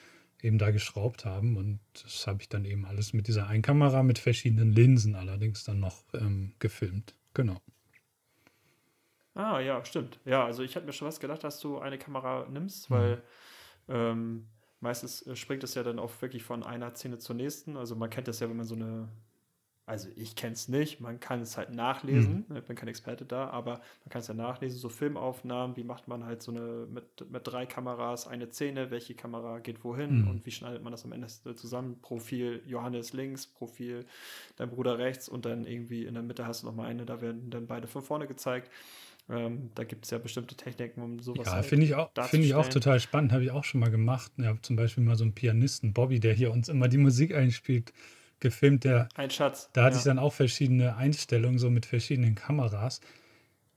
eben da geschraubt haben. Und das habe ich dann eben alles mit dieser Einkamera mit verschiedenen Linsen allerdings dann noch ähm, gefilmt. Genau. Ah, ja, stimmt. Ja, also ich habe mir schon was gedacht, dass du eine Kamera nimmst, weil mhm. ähm, meistens äh, springt es ja dann auch wirklich von einer Szene zur nächsten. Also man kennt das ja, wenn man so eine also ich kenne es nicht, man kann es halt nachlesen, mhm. ich bin kein Experte da, aber man kann es ja nachlesen, so Filmaufnahmen, wie macht man halt so eine mit, mit drei Kameras eine Szene, welche Kamera geht wohin mhm. und wie schneidet man das am Ende zusammen, Profil Johannes links, Profil dein Bruder rechts und dann irgendwie in der Mitte hast du nochmal eine, da werden dann beide von vorne gezeigt. Ähm, da gibt es ja bestimmte Techniken, um sowas Ja, halt finde ich, auch, find ich auch total spannend, habe ich auch schon mal gemacht. Ja, zum Beispiel mal so einen Pianisten, Bobby, der hier uns immer die Musik einspielt gefilmt. Der, Ein Schatz. Da hatte ja. ich dann auch verschiedene Einstellungen, so mit verschiedenen Kameras.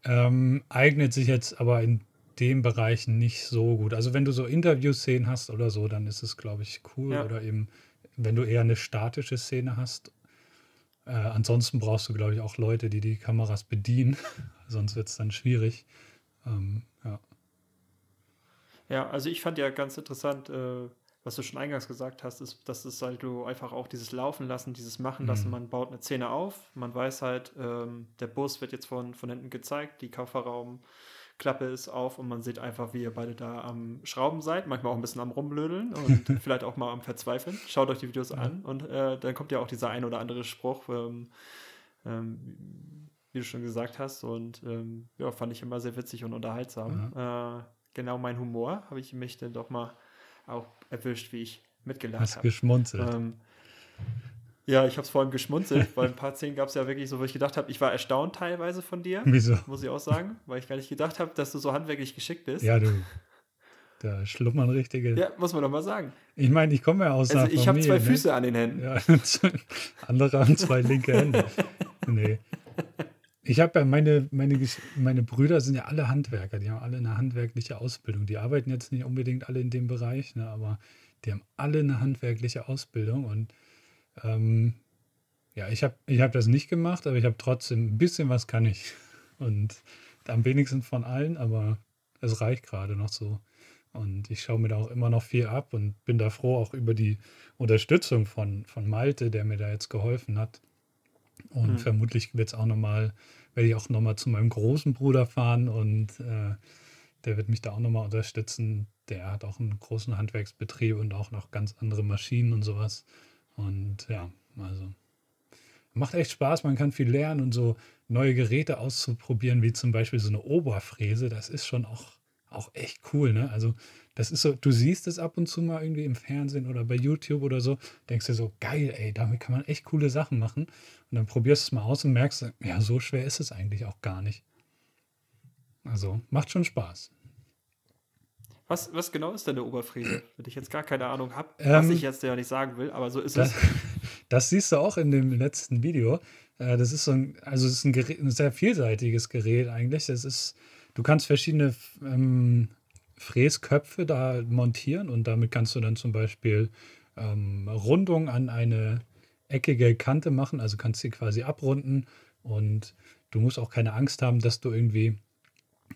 Ähm, eignet sich jetzt aber in dem Bereich nicht so gut. Also wenn du so Interview-Szenen hast oder so, dann ist es, glaube ich, cool. Ja. Oder eben, wenn du eher eine statische Szene hast. Äh, ansonsten brauchst du, glaube ich, auch Leute, die die Kameras bedienen. Sonst wird es dann schwierig. Ähm, ja. Ja, also ich fand ja ganz interessant, äh, was du schon eingangs gesagt hast, ist, dass es halt du einfach auch dieses Laufen lassen, dieses Machen lassen. Mhm. Man baut eine Szene auf, man weiß halt, ähm, der Bus wird jetzt von, von hinten gezeigt, die Kofferraumklappe ist auf und man sieht einfach, wie ihr beide da am Schrauben seid, manchmal auch ein bisschen am Rumblödeln und vielleicht auch mal am Verzweifeln. Schaut euch die Videos an und äh, dann kommt ja auch dieser ein oder andere Spruch, ähm, ähm, wie du schon gesagt hast und ähm, ja, fand ich immer sehr witzig und unterhaltsam. Ja. Äh, genau mein Humor habe ich mich dann doch mal auch erwischt, wie ich mitgelacht habe. Hast geschmunzelt. Ähm, ja, ich habe es vor allem geschmunzelt, weil ein paar Szenen gab es ja wirklich so, wo ich gedacht habe, ich war erstaunt teilweise von dir. Wieso? Muss ich auch sagen, weil ich gar nicht gedacht habe, dass du so handwerklich geschickt bist. Ja, du. Da schlummern richtige. Ja, muss man doch mal sagen. Ich meine, ich komme ja aus also Ich habe zwei ne? Füße an den Händen. Ja, andere haben zwei linke Hände. Nee. Ich habe ja meine, meine, meine Brüder sind ja alle Handwerker, die haben alle eine handwerkliche Ausbildung. Die arbeiten jetzt nicht unbedingt alle in dem Bereich, ne, aber die haben alle eine handwerkliche Ausbildung und ähm, ja, ich habe ich hab das nicht gemacht, aber ich habe trotzdem ein bisschen was kann ich. Und am wenigsten von allen, aber es reicht gerade noch so. Und ich schaue mir da auch immer noch viel ab und bin da froh auch über die Unterstützung von, von Malte, der mir da jetzt geholfen hat. Und mhm. vermutlich wird es auch nochmal werde ich auch nochmal zu meinem großen Bruder fahren und äh, der wird mich da auch nochmal unterstützen. Der hat auch einen großen Handwerksbetrieb und auch noch ganz andere Maschinen und sowas. Und ja, also macht echt Spaß, man kann viel lernen und so neue Geräte auszuprobieren, wie zum Beispiel so eine Oberfräse, das ist schon auch, auch echt cool, ne? Also das ist so, du siehst es ab und zu mal irgendwie im Fernsehen oder bei YouTube oder so, denkst dir so, geil, ey, damit kann man echt coole Sachen machen. Und dann probierst du es mal aus und merkst, ja, so schwer ist es eigentlich auch gar nicht. Also macht schon Spaß. Was, was genau ist denn eine Oberfräse? Wenn ich jetzt gar keine Ahnung habe, was ähm, ich jetzt ja nicht sagen will, aber so ist das, es. Das siehst du auch in dem letzten Video. Äh, das ist so ein, also es ist ein, Gerät, ein sehr vielseitiges Gerät eigentlich. Das ist, du kannst verschiedene ähm, Fräsköpfe da montieren und damit kannst du dann zum Beispiel ähm, Rundung an eine eckige Kante machen, also kannst sie quasi abrunden und du musst auch keine Angst haben, dass du irgendwie,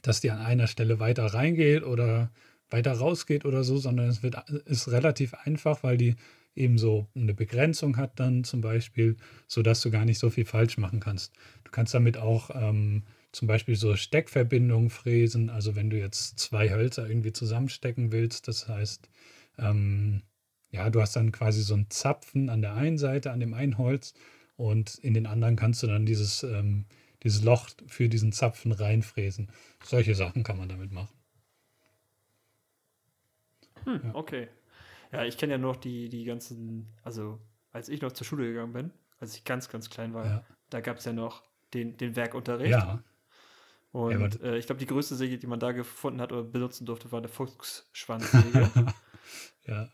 dass die an einer Stelle weiter reingeht oder weiter rausgeht oder so, sondern es wird, ist relativ einfach, weil die eben so eine Begrenzung hat dann zum Beispiel, sodass du gar nicht so viel falsch machen kannst. Du kannst damit auch ähm, zum Beispiel so Steckverbindungen fräsen, also wenn du jetzt zwei Hölzer irgendwie zusammenstecken willst, das heißt, ähm, ja, du hast dann quasi so einen Zapfen an der einen Seite, an dem einen Holz und in den anderen kannst du dann dieses, ähm, dieses Loch für diesen Zapfen reinfräsen. Solche Sachen kann man damit machen. Hm, ja. Okay. Ja, ich kenne ja noch die, die ganzen, also als ich noch zur Schule gegangen bin, als ich ganz, ganz klein war, ja. da gab es ja noch den, den Werkunterricht. Ja. Und ja, äh, ich glaube, die größte Säge, die man da gefunden hat oder benutzen durfte, war eine Fuchsschwanzsäge. ja.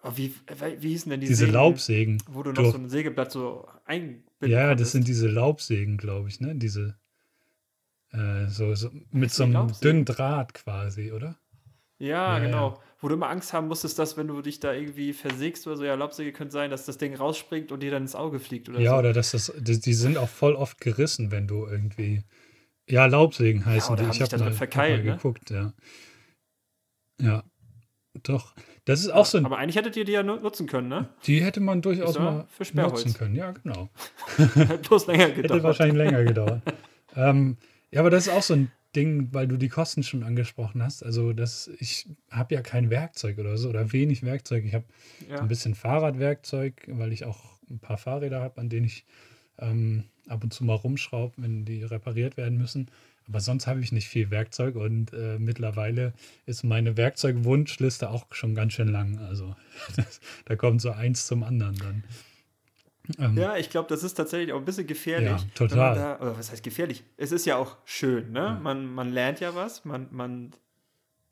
Aber wie, wie hießen denn die diese Sägen, Laubsägen? Wo du noch so ein Sägeblatt so einbinden Ja, konntest. das sind diese Laubsägen, glaube ich, ne? Diese äh, so, so mit so einem dünnen Draht quasi, oder? Ja, ja genau. Ja. Wo du immer Angst haben musstest, dass wenn du dich da irgendwie versägst oder so, ja, Laubsäge könnte sein, dass das Ding rausspringt und dir dann ins Auge fliegt oder ja, so. Ja, oder dass das, die, die sind auch voll oft gerissen, wenn du irgendwie. Ja, Laubsägen heißen ja, die. Ich habe mal, verkeilt, hab mal ne? geguckt, ja. Ja, doch. Das ist auch so ein. Aber eigentlich hättet ihr die ja nutzen können, ne? Die hätte man durchaus mal nutzen können, ja, genau. Hätte bloß länger gedauert. Hätte wahrscheinlich länger gedauert. ähm, ja, aber das ist auch so ein Ding, weil du die Kosten schon angesprochen hast. Also, das, ich habe ja kein Werkzeug oder so oder wenig Werkzeug. Ich habe ja. ein bisschen Fahrradwerkzeug, weil ich auch ein paar Fahrräder habe, an denen ich ähm, ab und zu mal rumschraube, wenn die repariert werden müssen. Aber sonst habe ich nicht viel Werkzeug und äh, mittlerweile ist meine Werkzeugwunschliste auch schon ganz schön lang. Also das, da kommt so eins zum anderen dann. Ähm, ja, ich glaube, das ist tatsächlich auch ein bisschen gefährlich. Ja, total. Da, oder was heißt gefährlich? Es ist ja auch schön, ne? Ja. Man, man lernt ja was, man, man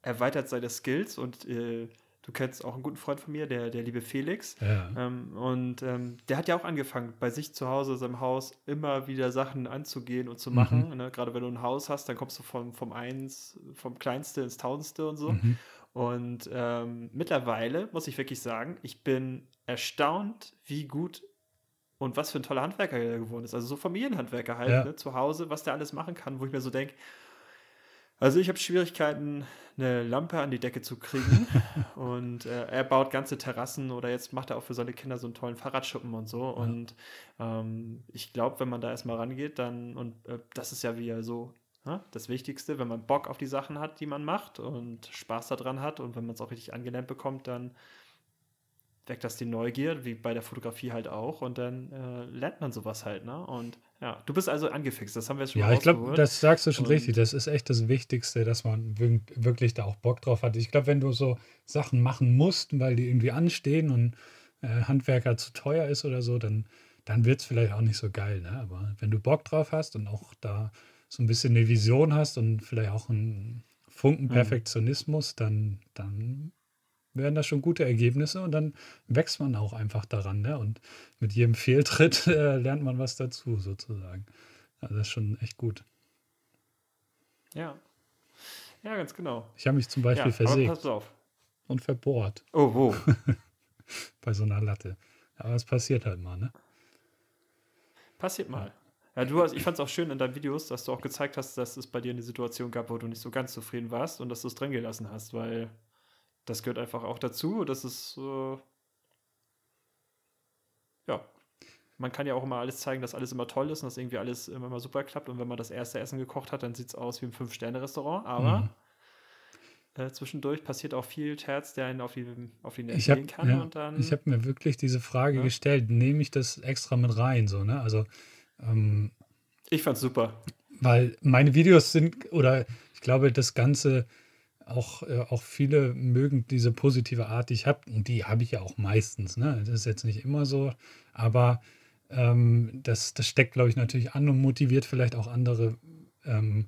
erweitert seine Skills und äh, Du kennst auch einen guten Freund von mir, der, der liebe Felix. Ja. Ähm, und ähm, der hat ja auch angefangen, bei sich zu Hause, in seinem Haus, immer wieder Sachen anzugehen und zu machen. Mhm. Ne? Gerade wenn du ein Haus hast, dann kommst du vom, vom eins, vom Kleinste ins Tausendste und so. Mhm. Und ähm, mittlerweile muss ich wirklich sagen, ich bin erstaunt, wie gut und was für ein toller Handwerker er geworden ist. Also so Familienhandwerker halt, ja. ne, zu Hause, was der alles machen kann, wo ich mir so denke, also ich habe Schwierigkeiten, eine Lampe an die Decke zu kriegen. und äh, er baut ganze Terrassen oder jetzt macht er auch für seine Kinder so einen tollen Fahrradschuppen und so. Ja. Und ähm, ich glaube, wenn man da erstmal rangeht, dann, und äh, das ist ja wieder so ja, ne, das Wichtigste, wenn man Bock auf die Sachen hat, die man macht und Spaß daran hat und wenn man es auch richtig angelernt bekommt, dann weckt das die Neugier, wie bei der Fotografie halt auch, und dann äh, lernt man sowas halt, ne? Und ja, du bist also angefixt, das haben wir jetzt schon Ja, ich glaube, das sagst du schon und richtig. Das ist echt das Wichtigste, dass man wirklich da auch Bock drauf hat. Ich glaube, wenn du so Sachen machen musst, weil die irgendwie anstehen und äh, Handwerker zu teuer ist oder so, dann, dann wird es vielleicht auch nicht so geil, ne? Aber wenn du Bock drauf hast und auch da so ein bisschen eine Vision hast und vielleicht auch einen Funken mhm. Perfektionismus, dann, dann werden das schon gute Ergebnisse und dann wächst man auch einfach daran. Ne? Und mit jedem Fehltritt äh, lernt man was dazu, sozusagen. Also das ist schon echt gut. Ja. Ja, ganz genau. Ich habe mich zum Beispiel ja, versägt. Pass auf. Und verbohrt. Oh, wo? Bei so einer Latte. Aber es passiert halt mal, ne? Passiert mal. Ja, du hast, ich fand es auch schön in deinen Videos, dass du auch gezeigt hast, dass es bei dir eine Situation gab, wo du nicht so ganz zufrieden warst und dass du es drin gelassen hast, weil das gehört einfach auch dazu. Das ist, äh, ja, man kann ja auch immer alles zeigen, dass alles immer toll ist und dass irgendwie alles immer mal super klappt. Und wenn man das erste Essen gekocht hat, dann sieht es aus wie ein Fünf-Sterne-Restaurant. Aber mhm. äh, zwischendurch passiert auch viel Terz, der einen auf die, auf die Nerven gehen kann. Ja, und dann, ich habe mir wirklich diese Frage ja? gestellt, nehme ich das extra mit rein? So, ne? Also, ähm, ich fand's super. Weil meine Videos sind, oder ich glaube, das Ganze auch, äh, auch viele mögen diese positive Art, die ich habe. Und die habe ich ja auch meistens. Ne? Das ist jetzt nicht immer so. Aber ähm, das, das steckt, glaube ich, natürlich an und motiviert vielleicht auch andere ähm,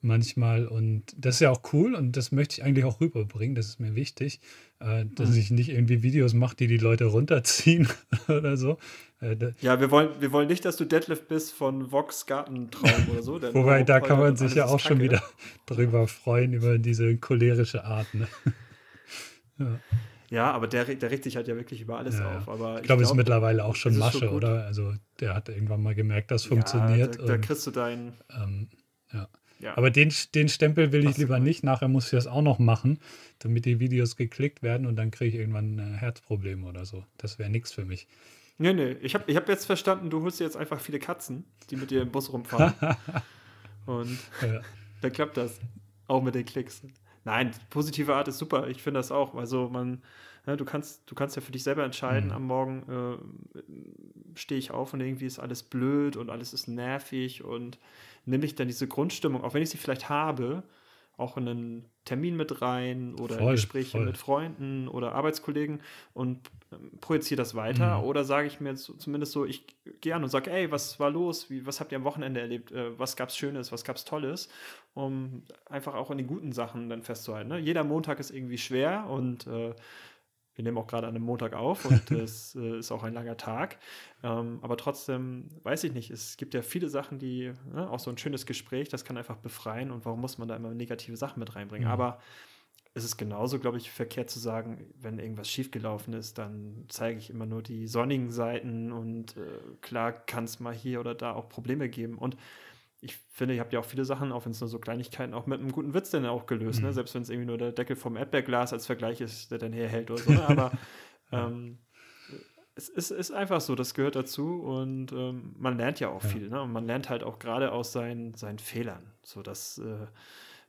manchmal. Und das ist ja auch cool und das möchte ich eigentlich auch rüberbringen. Das ist mir wichtig, äh, dass mhm. ich nicht irgendwie Videos mache, die die Leute runterziehen oder so. Äh, ja, wir wollen, wir wollen nicht, dass du Deadlift bist von Vox Gartentraum oder so. Wobei, da kann man sich ja auch schon wieder drüber freuen, über diese cholerische Art. Ne? ja. Ja, aber der, der regt sich halt ja wirklich über alles ja, auf. Aber ich glaube, es ist mittlerweile auch schon Masche, oder? Also der hat irgendwann mal gemerkt, das funktioniert. Da, da kriegst du deinen. Ähm, ja. Ja. Aber den, den Stempel will ich lieber nicht. Nachher muss ich das auch noch machen, damit die Videos geklickt werden und dann kriege ich irgendwann ein Herzproblem oder so. Das wäre nichts für mich. Nee, nee. Ich habe ich hab jetzt verstanden, du holst dir jetzt einfach viele Katzen, die mit dir im Bus rumfahren. und ja. dann klappt das. Auch mit den Klicks. Nein, positive Art ist super. Ich finde das auch. Also man, ja, ne, du kannst, du kannst ja für dich selber entscheiden, mhm. am Morgen äh, stehe ich auf und irgendwie ist alles blöd und alles ist nervig und nehme ich dann diese Grundstimmung, auch wenn ich sie vielleicht habe, auch in einen Termin mit rein oder voll, Gespräche voll. mit Freunden oder Arbeitskollegen und ähm, projiziere das weiter. Mhm. Oder sage ich mir zumindest so, ich gehe an und sage, ey, was war los? Wie, was habt ihr am Wochenende erlebt? Äh, was gab es Schönes? Was gab es Tolles? Um einfach auch an die guten Sachen dann festzuhalten. Ne? Jeder Montag ist irgendwie schwer und äh, wir nehmen auch gerade an einem Montag auf und es äh, ist auch ein langer Tag. Ähm, aber trotzdem, weiß ich nicht, es gibt ja viele Sachen, die, ne, auch so ein schönes Gespräch, das kann einfach befreien und warum muss man da immer negative Sachen mit reinbringen? Mhm. Aber es ist genauso, glaube ich, verkehrt zu sagen, wenn irgendwas schiefgelaufen ist, dann zeige ich immer nur die sonnigen Seiten und äh, klar kann es mal hier oder da auch Probleme geben. Und ich finde, ihr habt ja auch viele Sachen, auch wenn es nur so Kleinigkeiten, auch mit einem guten Witz dann auch gelöst. Ne? Mhm. Ne? Selbst wenn es irgendwie nur der Deckel vom Erdbeerglas als Vergleich ist, der dann herhält oder so. Ne? Aber ähm, es ist, ist, einfach so, das gehört dazu und ähm, man lernt ja auch ja. viel. Ne? Und man lernt halt auch gerade aus seinen, seinen Fehlern. So dass, äh,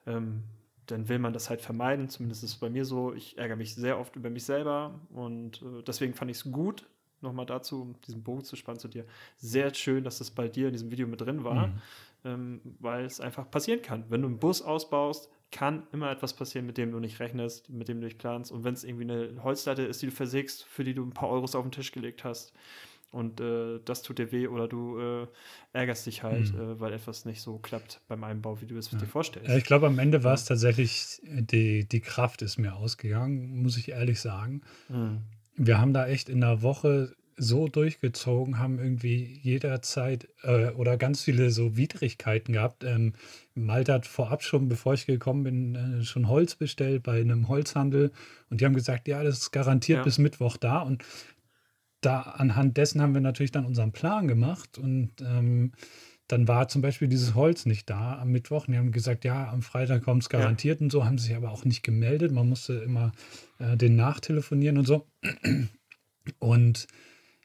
ähm, dann will man das halt vermeiden. Zumindest ist es bei mir so. Ich ärgere mich sehr oft über mich selber und äh, deswegen fand ich es gut, nochmal dazu, um diesen Bogen zu spannen zu dir. Sehr schön, dass das bei dir in diesem Video mit drin war. Mhm ähm, weil es einfach passieren kann. Wenn du einen Bus ausbaust, kann immer etwas passieren, mit dem du nicht rechnest, mit dem du nicht planst. Und wenn es irgendwie eine Holzlatte ist, die du versägst, für die du ein paar Euros auf den Tisch gelegt hast, und äh, das tut dir weh oder du äh, ärgerst dich halt, mhm. äh, weil etwas nicht so klappt beim Einbau, wie du es ja. dir vorstellst. Ja, ich glaube, am Ende war es tatsächlich, die, die Kraft ist mir ausgegangen, muss ich ehrlich sagen. Mhm. Wir haben da echt in der Woche so durchgezogen, haben irgendwie jederzeit äh, oder ganz viele so Widrigkeiten gehabt. Ähm, Malte hat vorab schon, bevor ich gekommen bin, äh, schon Holz bestellt bei einem Holzhandel und die haben gesagt, ja, das ist garantiert ja. bis Mittwoch da und da anhand dessen haben wir natürlich dann unseren Plan gemacht und ähm, dann war zum Beispiel dieses Holz nicht da am Mittwoch. Und die haben gesagt, ja, am Freitag kommt es garantiert ja. und so, haben sich aber auch nicht gemeldet. Man musste immer äh, den nachtelefonieren und so. Und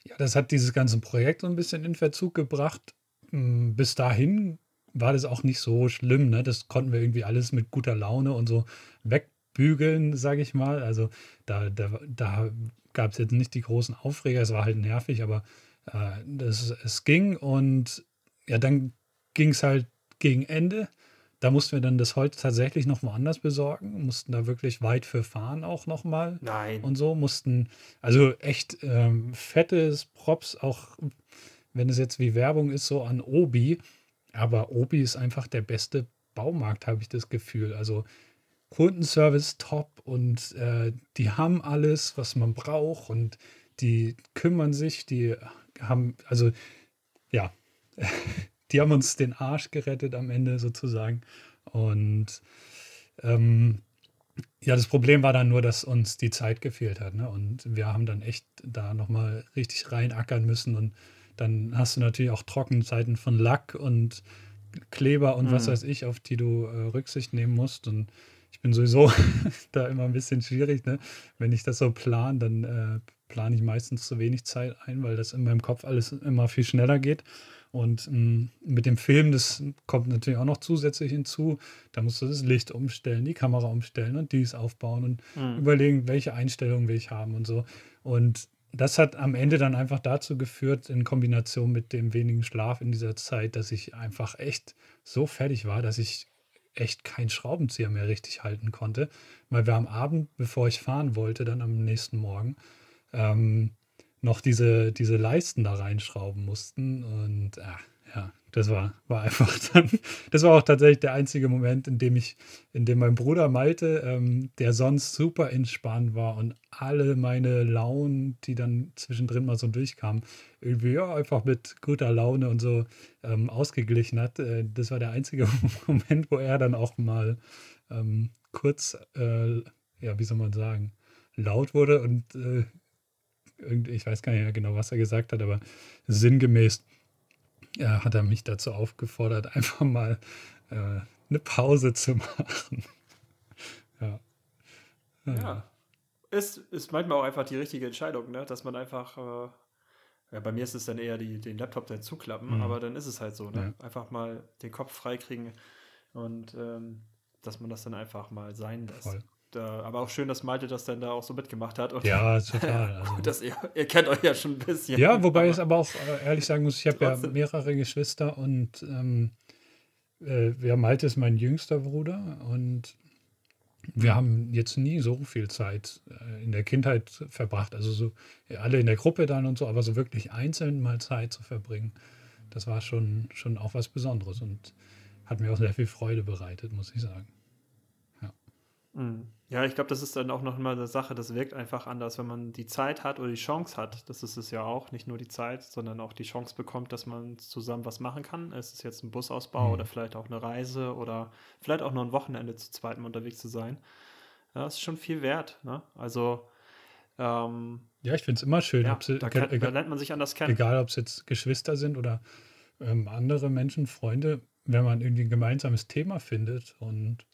ja, das hat dieses ganze Projekt so ein bisschen in Verzug gebracht. Hm, bis dahin war das auch nicht so schlimm. Ne? Das konnten wir irgendwie alles mit guter Laune und so wegbügeln, sage ich mal. Also da, da, da gab es jetzt nicht die großen Aufreger, es war halt nervig, aber äh, das, es ging und ja, dann ging es halt gegen Ende. Da mussten wir dann das Holz tatsächlich noch woanders besorgen, mussten da wirklich weit für fahren auch nochmal. Nein. Und so mussten, also echt ähm, fettes Props, auch wenn es jetzt wie Werbung ist, so an Obi. Aber Obi ist einfach der beste Baumarkt, habe ich das Gefühl. Also Kundenservice top und äh, die haben alles, was man braucht und die kümmern sich, die haben, also ja, die haben uns den Arsch gerettet am Ende sozusagen. Und ähm, ja, das Problem war dann nur, dass uns die Zeit gefehlt hat. Ne? Und wir haben dann echt da nochmal richtig reinackern müssen. Und dann hast du natürlich auch Trockenzeiten von Lack und Kleber und mhm. was weiß ich, auf die du äh, Rücksicht nehmen musst. Und ich bin sowieso da immer ein bisschen schwierig. Ne? Wenn ich das so plan, dann äh, plane ich meistens zu wenig Zeit ein, weil das in meinem Kopf alles immer viel schneller geht. Und mh, mm, mit dem Film, das kommt natürlich auch noch zusätzlich hinzu. Da musst du das Licht umstellen, die Kamera umstellen und dies aufbauen und mhm. überlegen, welche Einstellungen will ich haben und so. Und das hat am Ende dann einfach dazu geführt, in Kombination mit dem wenigen Schlaf in dieser Zeit, dass ich einfach echt so fertig war, dass ich echt keinen Schraubenzieher mehr richtig halten konnte. Weil wir am Abend, bevor ich fahren wollte, dann am nächsten Morgen, ähm, noch diese, diese Leisten da reinschrauben mussten. Und äh, ja, das war, war einfach dann, das war auch tatsächlich der einzige Moment, in dem ich, in dem mein Bruder Malte, ähm, der sonst super entspannt war und alle meine Launen, die dann zwischendrin mal so durchkamen, irgendwie ja, einfach mit guter Laune und so ähm, ausgeglichen hat. Äh, das war der einzige Moment, wo er dann auch mal ähm, kurz, äh, ja, wie soll man sagen, laut wurde und äh, ich weiß gar nicht mehr genau, was er gesagt hat, aber sinngemäß äh, hat er mich dazu aufgefordert, einfach mal äh, eine Pause zu machen. ja. Ja. Ist, ist manchmal auch einfach die richtige Entscheidung, ne? dass man einfach, äh, ja, bei mir ist es dann eher die, den Laptop dann zuklappen, mhm. aber dann ist es halt so, ne? Ja. einfach mal den Kopf freikriegen und ähm, dass man das dann einfach mal sein lässt. Voll. Da, aber auch schön, dass Malte das dann da auch so mitgemacht hat. Und ja, total. Also. das, ihr, ihr, kennt euch ja schon ein bisschen. Ja, wobei ich aber auch äh, ehrlich sagen muss, ich habe ja mehrere Geschwister und ähm, äh, ja, Malte ist mein jüngster Bruder und wir haben jetzt nie so viel Zeit äh, in der Kindheit verbracht. Also so alle in der Gruppe dann und so, aber so wirklich einzeln mal Zeit zu verbringen, das war schon, schon auch was Besonderes und hat mir auch sehr viel Freude bereitet, muss ich sagen. Ja. Mhm. Ja, ich glaube, das ist dann auch noch mal eine Sache, das wirkt einfach anders, wenn man die Zeit hat oder die Chance hat. Das ist es ja auch, nicht nur die Zeit, sondern auch die Chance bekommt, dass man zusammen was machen kann. Es ist jetzt ein Busausbau mhm. oder vielleicht auch eine Reise oder vielleicht auch nur ein Wochenende zu zweitem unterwegs zu sein. Ja, das ist schon viel wert. Ne? Also ähm, ja, ich finde es immer schön. Ja, da, kann, egal, da, lernt man sich anders kennen. Egal, ob es jetzt Geschwister sind oder ähm, andere Menschen, Freunde, wenn man irgendwie ein gemeinsames Thema findet und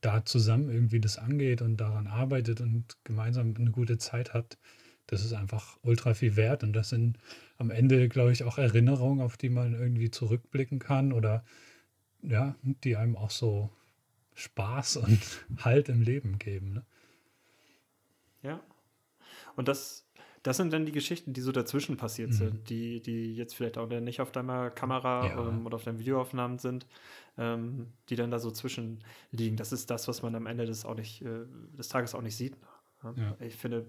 da zusammen irgendwie das angeht und daran arbeitet und gemeinsam eine gute Zeit hat, das ist einfach ultra viel wert. Und das sind am Ende, glaube ich, auch Erinnerungen, auf die man irgendwie zurückblicken kann oder ja, die einem auch so Spaß und Halt im Leben geben. Ne? Ja. Und das, das sind dann die Geschichten, die so dazwischen passiert mhm. sind, die, die jetzt vielleicht auch nicht auf deiner Kamera ja. ähm, oder auf deinen Videoaufnahmen sind, ähm, die dann da so zwischenliegen. Das ist das, was man am Ende des, auch nicht, äh, des Tages auch nicht sieht. Ja. Ich finde,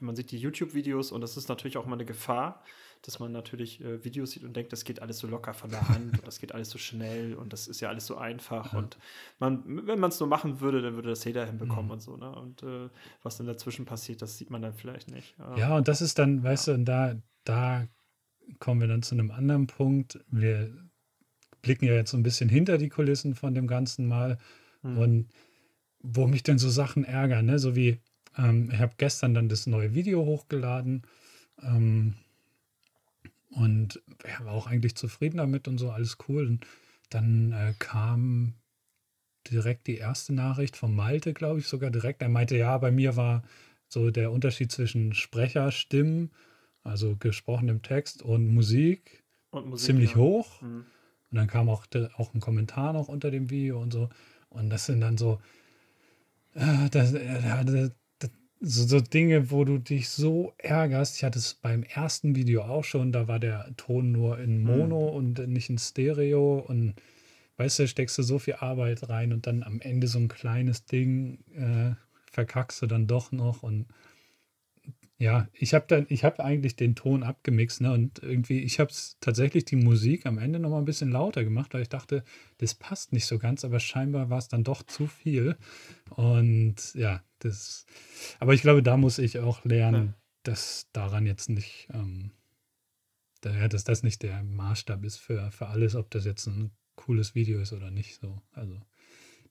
man sieht die YouTube-Videos und das ist natürlich auch mal eine Gefahr, dass man natürlich äh, Videos sieht und denkt, das geht alles so locker von der Hand und das geht alles so schnell und das ist ja alles so einfach. Ja. Und man, wenn man es nur machen würde, dann würde das jeder hinbekommen mhm. und so. Ne? Und äh, was dann dazwischen passiert, das sieht man dann vielleicht nicht. Ähm, ja, und das ist dann, weißt ja. du, da, da kommen wir dann zu einem anderen Punkt. Wir blicken ja jetzt so ein bisschen hinter die Kulissen von dem Ganzen mal. Mhm. Und wo mich dann so Sachen ärgern, ne? so wie ähm, ich habe gestern dann das neue Video hochgeladen ähm, und ja, war auch eigentlich zufrieden damit und so, alles cool. Und dann äh, kam direkt die erste Nachricht von Malte, glaube ich, sogar direkt. Er meinte, ja, bei mir war so der Unterschied zwischen Sprecherstimmen, also gesprochenem Text und Musik, und Musik ziemlich ja. hoch. Mhm. Und dann kam auch, auch ein Kommentar noch unter dem Video und so. Und das sind dann so, äh, das, äh, so, so, Dinge, wo du dich so ärgerst. Ich hatte es beim ersten Video auch schon, da war der Ton nur in Mono mhm. und nicht in Stereo und weißt du, steckst du so viel Arbeit rein und dann am Ende so ein kleines Ding äh, verkackst du dann doch noch und ja, ich habe dann, ich habe eigentlich den Ton abgemixt, ne? Und irgendwie, ich habe tatsächlich die Musik am Ende noch mal ein bisschen lauter gemacht, weil ich dachte, das passt nicht so ganz, aber scheinbar war es dann doch zu viel. Und ja, das, aber ich glaube, da muss ich auch lernen, ja. dass daran jetzt nicht, ähm, da, dass das nicht der Maßstab ist für, für alles, ob das jetzt ein cooles Video ist oder nicht. So, also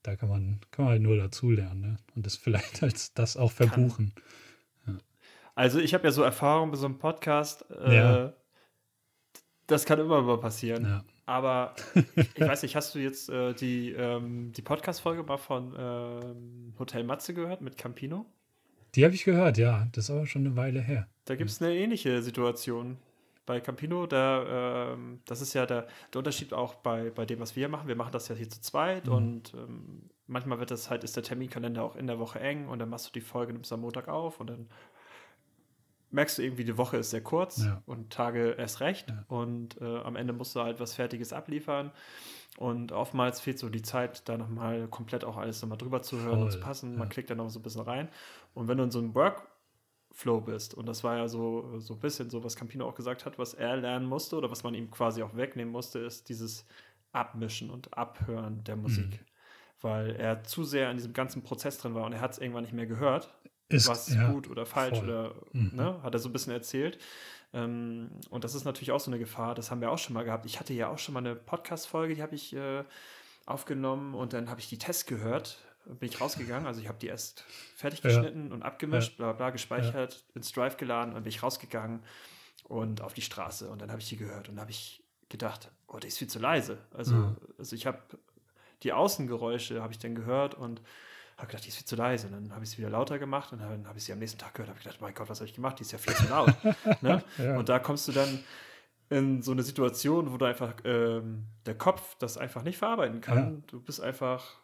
da kann man, kann man halt nur dazulernen, ne? Und das vielleicht als das auch verbuchen. Kann also ich habe ja so Erfahrung bei so einem Podcast. Äh, ja. Das kann immer mal passieren. Ja. Aber ich weiß nicht, hast du jetzt äh, die, ähm, die Podcast-Folge mal von ähm, Hotel Matze gehört mit Campino? Die habe ich gehört, ja. Das ist aber schon eine Weile her. Da gibt es eine ähnliche Situation bei Campino. Da, ähm, das ist ja der, der Unterschied auch bei, bei dem, was wir machen. Wir machen das ja hier zu zweit mhm. und ähm, manchmal wird das halt, ist der Terminkalender auch in der Woche eng und dann machst du die Folge, nimmst am Montag auf und dann merkst du irgendwie, die Woche ist sehr kurz ja. und Tage erst recht. Ja. Und äh, am Ende musst du halt was Fertiges abliefern. Und oftmals fehlt so die Zeit, da nochmal komplett auch alles nochmal drüber zu hören Voll. und zu passen. Man ja. klickt dann noch so ein bisschen rein. Und wenn du in so einem Workflow bist, und das war ja so, so ein bisschen so, was Campino auch gesagt hat, was er lernen musste oder was man ihm quasi auch wegnehmen musste, ist dieses Abmischen und Abhören der Musik. Mhm. Weil er zu sehr in diesem ganzen Prozess drin war und er hat es irgendwann nicht mehr gehört ist, was ja, gut oder falsch voll. oder mhm. ne, hat er so ein bisschen erzählt. Ähm, und das ist natürlich auch so eine Gefahr, das haben wir auch schon mal gehabt. Ich hatte ja auch schon mal eine Podcast-Folge, die habe ich äh, aufgenommen und dann habe ich die Tests gehört, bin ich rausgegangen. Also ich habe die erst fertig geschnitten ja. und abgemischt, bla bla, gespeichert, ja. ins Drive geladen und bin ich rausgegangen und auf die Straße. Und dann habe ich die gehört und habe ich gedacht, oh, die ist viel zu leise. Also, mhm. also ich habe die Außengeräusche habe ich dann gehört und habe gedacht, die ist viel zu leise. Und dann habe ich sie wieder lauter gemacht und dann habe ich sie am nächsten Tag gehört. habe ich gedacht, mein Gott, was habe ich gemacht? Die ist ja viel zu laut. ne? ja. Und da kommst du dann in so eine Situation, wo du einfach ähm, der Kopf das einfach nicht verarbeiten kann. Ja. Du bist einfach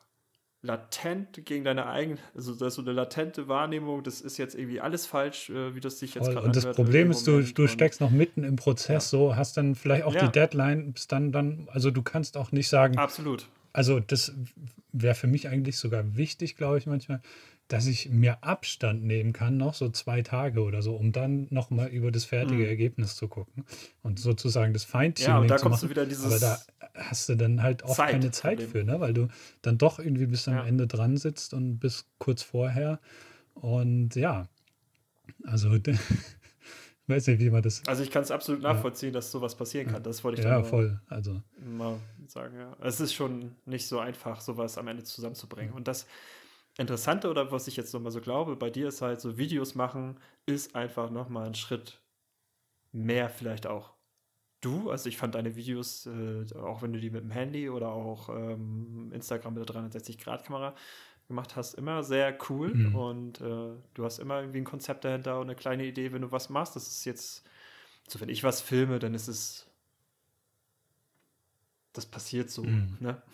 latent gegen deine eigene, also das ist so eine latente Wahrnehmung, das ist jetzt irgendwie alles falsch, äh, wie das sich jetzt gerade Und das Problem ist, du, du steckst noch mitten im Prozess, ja. so hast dann vielleicht auch ja. die Deadline, bis dann, dann, also du kannst auch nicht sagen. Absolut. Also das wäre für mich eigentlich sogar wichtig, glaube ich manchmal, dass ich mir Abstand nehmen kann, noch so zwei Tage oder so, um dann nochmal über das fertige mhm. Ergebnis zu gucken und sozusagen das Feintuning ja, und da zu machen. Du wieder dieses Aber da hast du dann halt auch Zeit keine Zeit für, ne? weil du dann doch irgendwie bis am ja. Ende dran sitzt und bis kurz vorher. Und ja, also weiß nicht, wie man das. Also ich kann es absolut nachvollziehen, ja. dass sowas passieren kann. Das wollte ich ja voll. Also mal sagen. Ja, es ist schon nicht so einfach, sowas am Ende zusammenzubringen. Und das Interessante oder was ich jetzt nochmal so glaube, bei dir ist halt so Videos machen ist einfach nochmal ein Schritt mehr vielleicht auch. Du, also ich fand deine Videos, äh, auch wenn du die mit dem Handy oder auch ähm, Instagram mit der 360-Grad-Kamera gemacht hast, immer sehr cool mhm. und äh, du hast immer irgendwie ein Konzept dahinter und eine kleine Idee, wenn du was machst. Das ist jetzt, so wenn ich was filme, dann ist es, das passiert so. Mhm. Ne?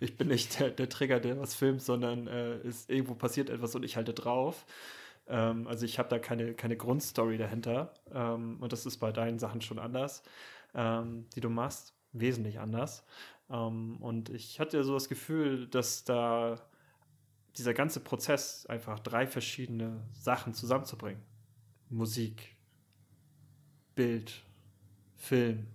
Ich bin nicht der, der Trigger, der was filmt, sondern äh, ist, irgendwo passiert etwas und ich halte drauf. Ähm, also ich habe da keine, keine Grundstory dahinter ähm, und das ist bei deinen Sachen schon anders, ähm, die du machst, wesentlich anders. Ähm, und ich hatte so das Gefühl, dass da dieser ganze Prozess, einfach drei verschiedene Sachen zusammenzubringen. Musik, Bild, Film,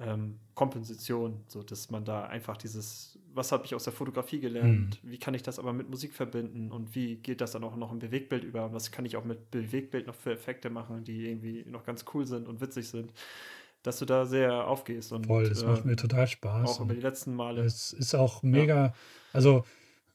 ähm, Kompensation, so dass man da einfach dieses, was habe ich aus der Fotografie gelernt, mhm. wie kann ich das aber mit Musik verbinden und wie geht das dann auch noch im Bewegtbild über und was kann ich auch mit Bewegtbild noch für Effekte machen, die irgendwie noch ganz cool sind und witzig sind, dass du da sehr aufgehst. Und, Voll, das äh, macht mir total Spaß. Auch über die letzten Male. Es ist auch mega, ja. also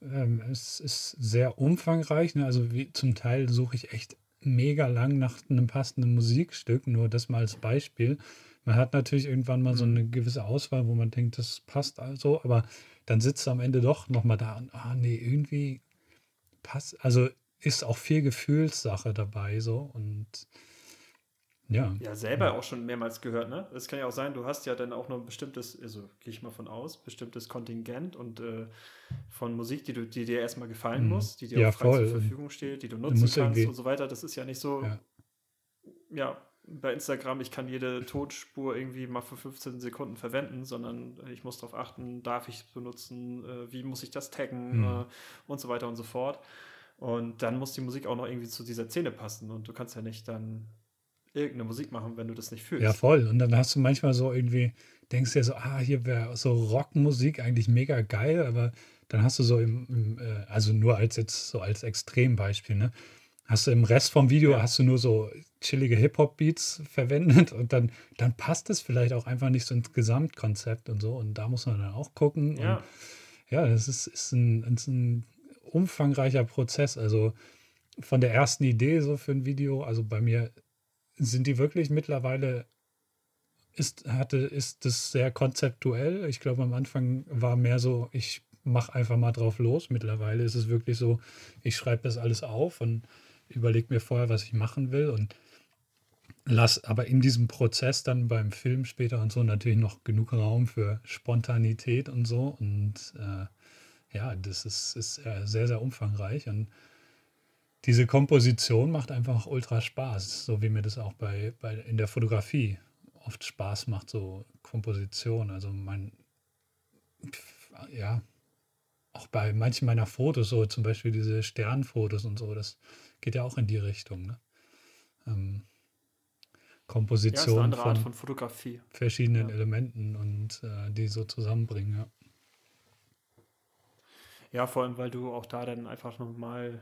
ähm, es ist sehr umfangreich, ne? also wie, zum Teil suche ich echt mega lang nach einem passenden Musikstück, nur das mal als Beispiel. Man hat natürlich irgendwann mal so mhm. eine gewisse Auswahl, wo man denkt, das passt also, aber dann sitzt du am Ende doch nochmal da und, ah, nee, irgendwie passt, also ist auch viel Gefühlssache dabei so und ja. Ja, selber ja. auch schon mehrmals gehört, ne? Es kann ja auch sein, du hast ja dann auch noch ein bestimmtes, also gehe ich mal von aus, bestimmtes Kontingent und äh, von Musik, die du, die dir erstmal gefallen mhm. muss, die dir ja, auch frei voll. zur Verfügung steht, die du nutzen kannst irgendwie. und so weiter. Das ist ja nicht so, ja. ja. Bei Instagram, ich kann jede Tonspur irgendwie mal für 15 Sekunden verwenden, sondern ich muss darauf achten, darf ich es benutzen, äh, wie muss ich das taggen mhm. äh, und so weiter und so fort. Und dann muss die Musik auch noch irgendwie zu dieser Szene passen und du kannst ja nicht dann irgendeine Musik machen, wenn du das nicht fühlst. Ja, voll. Und dann hast du manchmal so irgendwie, denkst dir so, ah, hier wäre so Rockmusik eigentlich mega geil, aber dann hast du so im, im äh, also nur als jetzt so als Extrembeispiel, ne? Hast du im Rest vom Video ja. hast du nur so chillige Hip-Hop-Beats verwendet und dann, dann passt es vielleicht auch einfach nicht so ins Gesamtkonzept und so. Und da muss man dann auch gucken. Ja, und ja das ist, ist, ein, ist ein umfangreicher Prozess. Also von der ersten Idee so für ein Video, also bei mir sind die wirklich mittlerweile, ist, hatte, ist das sehr konzeptuell? Ich glaube, am Anfang war mehr so, ich mache einfach mal drauf los. Mittlerweile ist es wirklich so, ich schreibe das alles auf und überlege mir vorher, was ich machen will und lass aber in diesem Prozess dann beim Film später und so natürlich noch genug Raum für Spontanität und so. Und äh, ja, das ist, ist sehr, sehr umfangreich und diese Komposition macht einfach ultra Spaß, so wie mir das auch bei, bei in der Fotografie oft Spaß macht, so Komposition. Also mein, ja, auch bei manchen meiner Fotos, so zum Beispiel diese Sternfotos und so, das geht ja auch in die Richtung. Ne? Ähm, Komposition ja, von, von, Fotografie. verschiedenen ja. Elementen und äh, die so zusammenbringen. Ja. ja, vor allem, weil du auch da dann einfach nochmal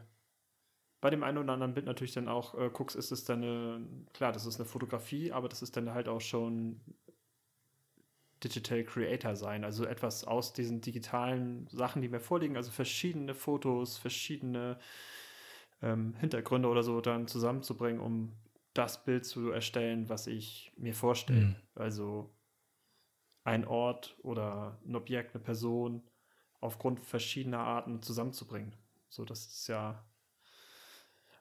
bei dem einen oder anderen Bild natürlich dann auch äh, guckst, ist es dann eine, klar, das ist eine Fotografie, aber das ist dann halt auch schon Digital Creator sein, also etwas aus diesen digitalen Sachen, die mir vorliegen, also verschiedene Fotos, verschiedene ähm, Hintergründe oder so dann zusammenzubringen, um das Bild zu erstellen, was ich mir vorstelle. Mhm. Also ein Ort oder ein Objekt, eine Person aufgrund verschiedener Arten zusammenzubringen. So, das ist ja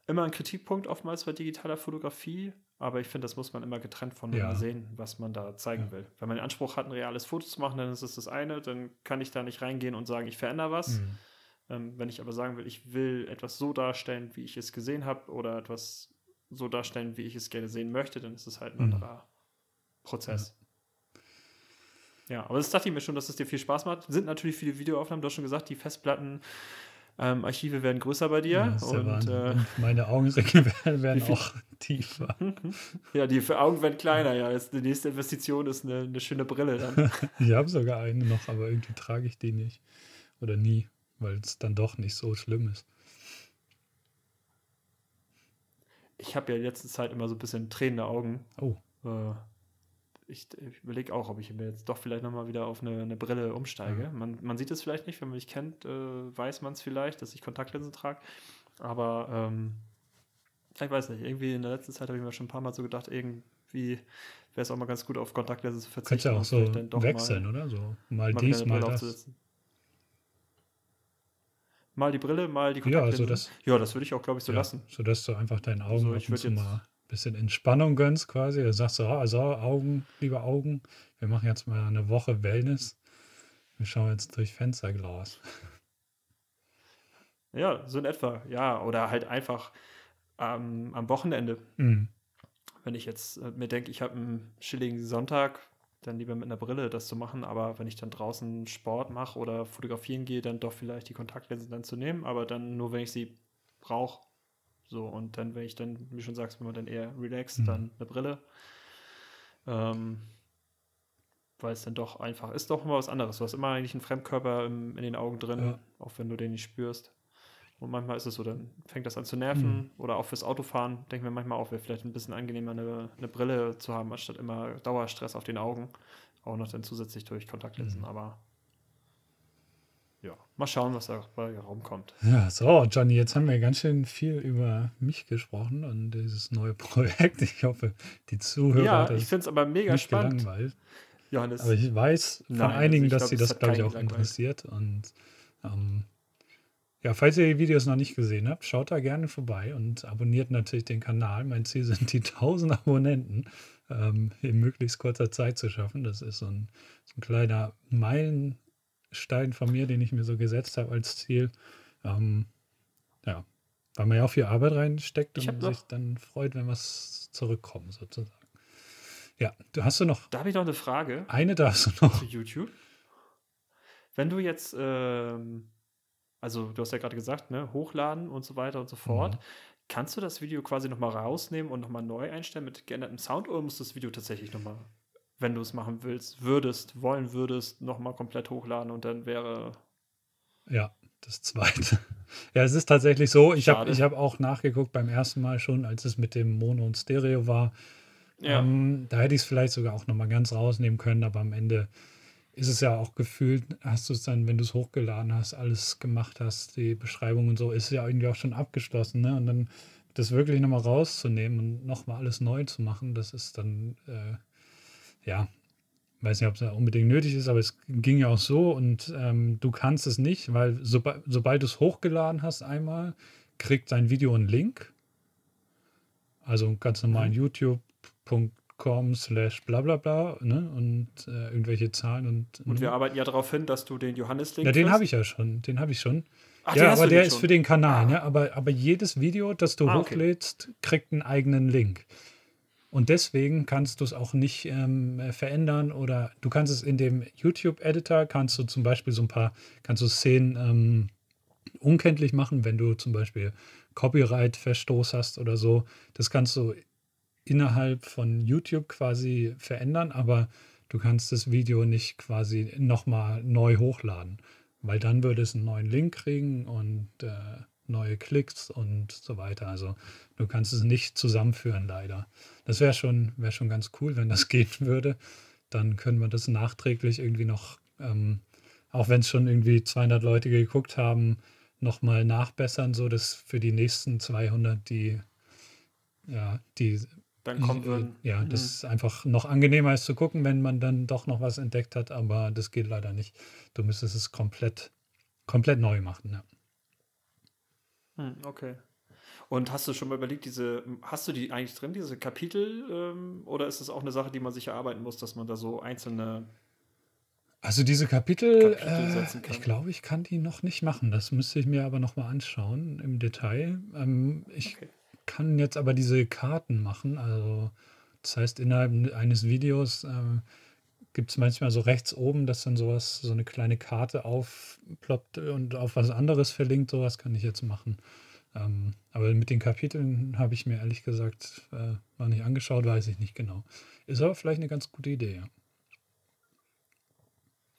immer ein Kritikpunkt oftmals bei digitaler Fotografie, aber ich finde, das muss man immer getrennt voneinander ja. sehen, was man da zeigen ja. will. Wenn man den Anspruch hat, ein reales Foto zu machen, dann ist es das eine, dann kann ich da nicht reingehen und sagen, ich verändere was. Mhm. Ähm, wenn ich aber sagen will, ich will etwas so darstellen, wie ich es gesehen habe, oder etwas so darstellen, wie ich es gerne sehen möchte, dann ist es halt ein mhm. anderer Prozess. Ja. ja, aber das dachte ich mir schon, dass es dir viel Spaß macht. Sind natürlich viele Videoaufnahmen, du hast schon gesagt, die Festplatten ähm, Archive werden größer bei dir. Ja, und, äh, und, meine Augenringe werden, werden auch tiefer. ja, die für Augen werden kleiner, ja. Jetzt die nächste Investition ist eine, eine schöne Brille dann. ich habe sogar eine noch, aber irgendwie trage ich die nicht. Oder nie, weil es dann doch nicht so schlimm ist. Ich habe ja in letzter Zeit immer so ein bisschen tränende Augen. Oh. Äh, ich, ich überlege auch, ob ich mir jetzt doch vielleicht nochmal wieder auf eine, eine Brille umsteige. Ja. Man, man sieht es vielleicht nicht, wenn man mich kennt, äh, weiß man es vielleicht, dass ich Kontaktlinsen trage. Aber ähm, ich weiß nicht, irgendwie in der letzten Zeit habe ich mir schon ein paar Mal so gedacht, irgendwie wäre es auch mal ganz gut, auf Kontaktlinsen zu verzichten. Könnte ja auch so wechseln, oder? So mal, mal dies, mal das. Mal die Brille, mal die Kontaktlinsen. Ja, also das, ja, das würde ich auch, glaube ich, so ja, lassen. Sodass du einfach deinen Augen also ich jetzt, mal bisschen Entspannung gönnst quasi. Du sagst so, also Augen, liebe Augen, wir machen jetzt mal eine Woche Wellness. Wir schauen jetzt durch Fensterglas. Ja, so in etwa. Ja, oder halt einfach ähm, am Wochenende. Mhm. Wenn ich jetzt äh, mir denke, ich habe einen chilligen Sonntag, dann lieber mit einer Brille das zu machen. Aber wenn ich dann draußen Sport mache oder fotografieren gehe, dann doch vielleicht die Kontaktlinsen dann zu nehmen. Aber dann nur, wenn ich sie brauche So, und dann, wenn ich dann, wie schon sagst, wenn man dann eher relaxed, mhm. dann eine Brille. Ähm, weil es dann doch einfach ist, doch immer was anderes. Du hast immer eigentlich einen Fremdkörper im, in den Augen drin, ja. auch wenn du den nicht spürst. Und manchmal ist es so, dann fängt das an zu nerven. Mhm. Oder auch fürs Autofahren denken wir manchmal auch, wäre vielleicht ein bisschen angenehmer, eine, eine, Brille zu haben, anstatt immer Dauerstress auf den Augen. Auch noch dann zusätzlich durch Kontaktlinsen. Mhm. Aber ja, mal schauen, was da bei rumkommt. Ja, so, Johnny, jetzt haben wir ganz schön viel über mich gesprochen und dieses neue Projekt. Ich hoffe, die Zuhörer. Ja, ich finde es aber mega spannend. Gelangweilt. Johannes. Aber ich weiß von Nein, einigen, also dass glaub, sie das, glaube ich, auch interessiert. Und ähm, ja, falls ihr die Videos noch nicht gesehen habt, schaut da gerne vorbei und abonniert natürlich den Kanal. Mein Ziel sind die 1000 Abonnenten ähm, in möglichst kurzer Zeit zu schaffen. Das ist so ein, so ein kleiner Meilen Stein von mir, den ich mir so gesetzt habe als Ziel. Ähm, ja, weil man ja auch viel Arbeit reinsteckt und sich dann freut, wenn was zurückkommt, sozusagen. Ja, du hast du noch. Da habe ich noch eine Frage. Eine darfst du noch. Zu YouTube. Wenn du jetzt, ähm, also du hast ja gerade gesagt, ne, hochladen und so weiter und so fort. Mhm. Kannst du das Video quasi nochmal rausnehmen und nochmal neu einstellen mit geändertem Sound oder muss das Video tatsächlich nochmal wenn du es machen willst, würdest, wollen würdest, nochmal komplett hochladen und dann wäre. Ja, das zweite. Ja, es ist tatsächlich so. Ich habe hab auch nachgeguckt beim ersten Mal schon, als es mit dem Mono und Stereo war. Ja. Ähm, da hätte ich es vielleicht sogar auch nochmal ganz rausnehmen können, aber am Ende ist es ja auch gefühlt, hast du es dann, wenn du es hochgeladen hast, alles gemacht hast, die Beschreibung und so, ist es ja irgendwie auch schon abgeschlossen. Ne? Und dann das wirklich nochmal rauszunehmen und nochmal alles neu zu machen, das ist dann äh, ja, weiß nicht, ob es unbedingt nötig ist, aber es ging ja auch so und ähm, du kannst es nicht, weil soba sobald du es hochgeladen hast einmal, kriegt dein Video einen Link. Also ganz normal mhm. youtube.com slash bla bla bla ne? und äh, irgendwelche Zahlen und. Und wir arbeiten ja darauf hin, dass du den Johannes-Link Ja, den habe ich ja schon, den habe ich schon. Ach, ja, aber der ist schon? für den Kanal, ah. ja, aber, aber jedes Video, das du ah, hochlädst, okay. kriegt einen eigenen Link. Und deswegen kannst du es auch nicht ähm, verändern oder du kannst es in dem YouTube-Editor, kannst du zum Beispiel so ein paar, kannst du Szenen ähm, unkenntlich machen, wenn du zum Beispiel Copyright-Verstoß hast oder so. Das kannst du innerhalb von YouTube quasi verändern, aber du kannst das Video nicht quasi nochmal neu hochladen, weil dann würde es einen neuen Link kriegen und äh, neue Klicks und so weiter. Also du kannst es nicht zusammenführen, leider. Das wäre schon, wär schon ganz cool, wenn das gehen würde. Dann können wir das nachträglich irgendwie noch, ähm, auch wenn es schon irgendwie 200 Leute geguckt haben, nochmal nachbessern, so dass für die nächsten 200 die, ja, die dann kommen würden. Ja, das mhm. ist einfach noch angenehmer ist zu gucken, wenn man dann doch noch was entdeckt hat, aber das geht leider nicht. Du müsstest es komplett, komplett neu machen. Ja. Hm, okay. Und hast du schon mal überlegt, diese, hast du die eigentlich drin, diese Kapitel, ähm, oder ist das auch eine Sache, die man sich erarbeiten muss, dass man da so einzelne also diese Kapitel, Kapitel äh, ich glaube, ich kann die noch nicht machen. Das müsste ich mir aber noch mal anschauen im Detail. Ähm, ich okay. Kann jetzt aber diese Karten machen. Also das heißt, innerhalb eines Videos äh, gibt es manchmal so rechts oben, dass dann sowas, so eine kleine Karte aufploppt und auf was anderes verlinkt. Sowas kann ich jetzt machen. Ähm, aber mit den Kapiteln habe ich mir ehrlich gesagt äh, noch nicht angeschaut, weiß ich nicht genau. Ist aber vielleicht eine ganz gute Idee, ja.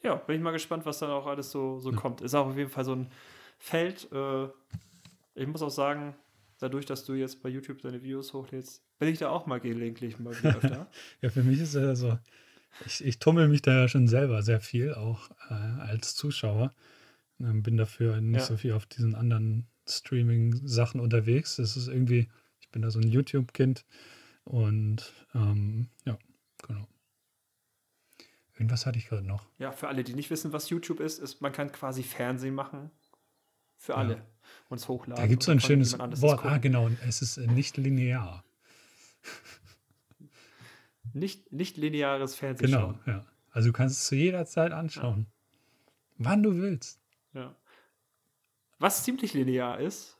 Ja, bin ich mal gespannt, was dann auch alles so, so ja. kommt. Ist auch auf jeden Fall so ein Feld. Äh, ich muss auch sagen, dadurch, dass du jetzt bei YouTube deine Videos hochlädst, bin ich da auch mal gelegentlich mal wieder öfter. ja, für mich ist es ja so, ich, ich tummel mich da ja schon selber sehr viel, auch äh, als Zuschauer. Ähm, bin dafür nicht ja. so viel auf diesen anderen Streaming-Sachen unterwegs. Das ist irgendwie, ich bin da so ein YouTube-Kind und ähm, ja, genau. Irgendwas hatte ich gerade noch. Ja, für alle, die nicht wissen, was YouTube ist, ist, man kann quasi Fernsehen machen. Für alle. Ja. Und es hochladen. Da gibt es so ein schönes Wort. Ah, genau. Es ist nicht linear. Nicht, nicht lineares Fernsehen. Genau, ja. Also du kannst es zu jeder Zeit anschauen. Ja. Wann du willst. Ja. Was ziemlich linear ist,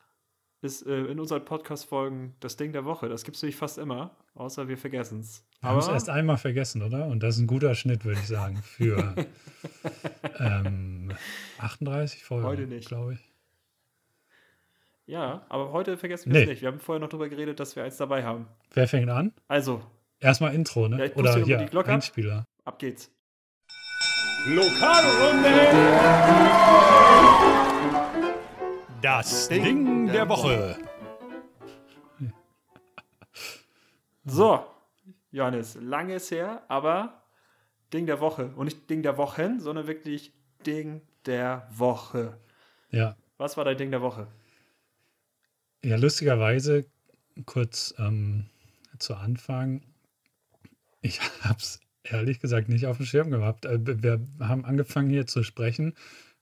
ist äh, in unseren Podcast-Folgen das Ding der Woche. Das gibt es nämlich fast immer, außer wir vergessen es. Wir haben es erst einmal vergessen, oder? Und das ist ein guter Schnitt, würde ich sagen, für ähm, 38 Folgen. Heute nicht. Glaube ich. Ja, aber heute vergessen wir nee. es nicht. Wir haben vorher noch darüber geredet, dass wir eins dabei haben. Wer fängt an? Also. Erstmal Intro, ne? Ja, Oder hier, die Glocke Einspieler. Ab geht's. Lokalrunde! Das Ding der Woche. So, Johannes, lange ist her, aber Ding der Woche. Und nicht Ding der Wochen, sondern wirklich Ding der Woche. Ja. Was war dein Ding der Woche? Ja, lustigerweise, kurz ähm, zu Anfang, ich habe es ehrlich gesagt nicht auf dem Schirm gehabt. Äh, wir haben angefangen hier zu sprechen,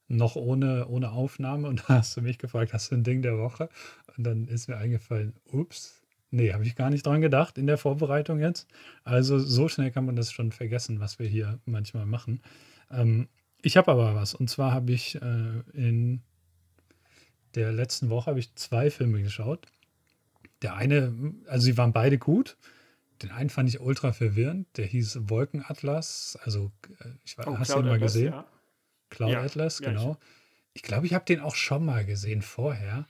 noch ohne, ohne Aufnahme und da hast du mich gefragt, hast du ein Ding der Woche? Und dann ist mir eingefallen, ups, nee, habe ich gar nicht dran gedacht in der Vorbereitung jetzt. Also so schnell kann man das schon vergessen, was wir hier manchmal machen. Ähm, ich habe aber was und zwar habe ich äh, in der letzten Woche habe ich zwei Filme geschaut. Der eine, also sie waren beide gut. Den einen fand ich ultra verwirrend. Der hieß Wolkenatlas. Also, äh, ich weiß, oh, hast du ihn mal Atlas, gesehen? Ja. Cloud ja. Atlas, genau. Ich, ich glaube, ich habe den auch schon mal gesehen vorher,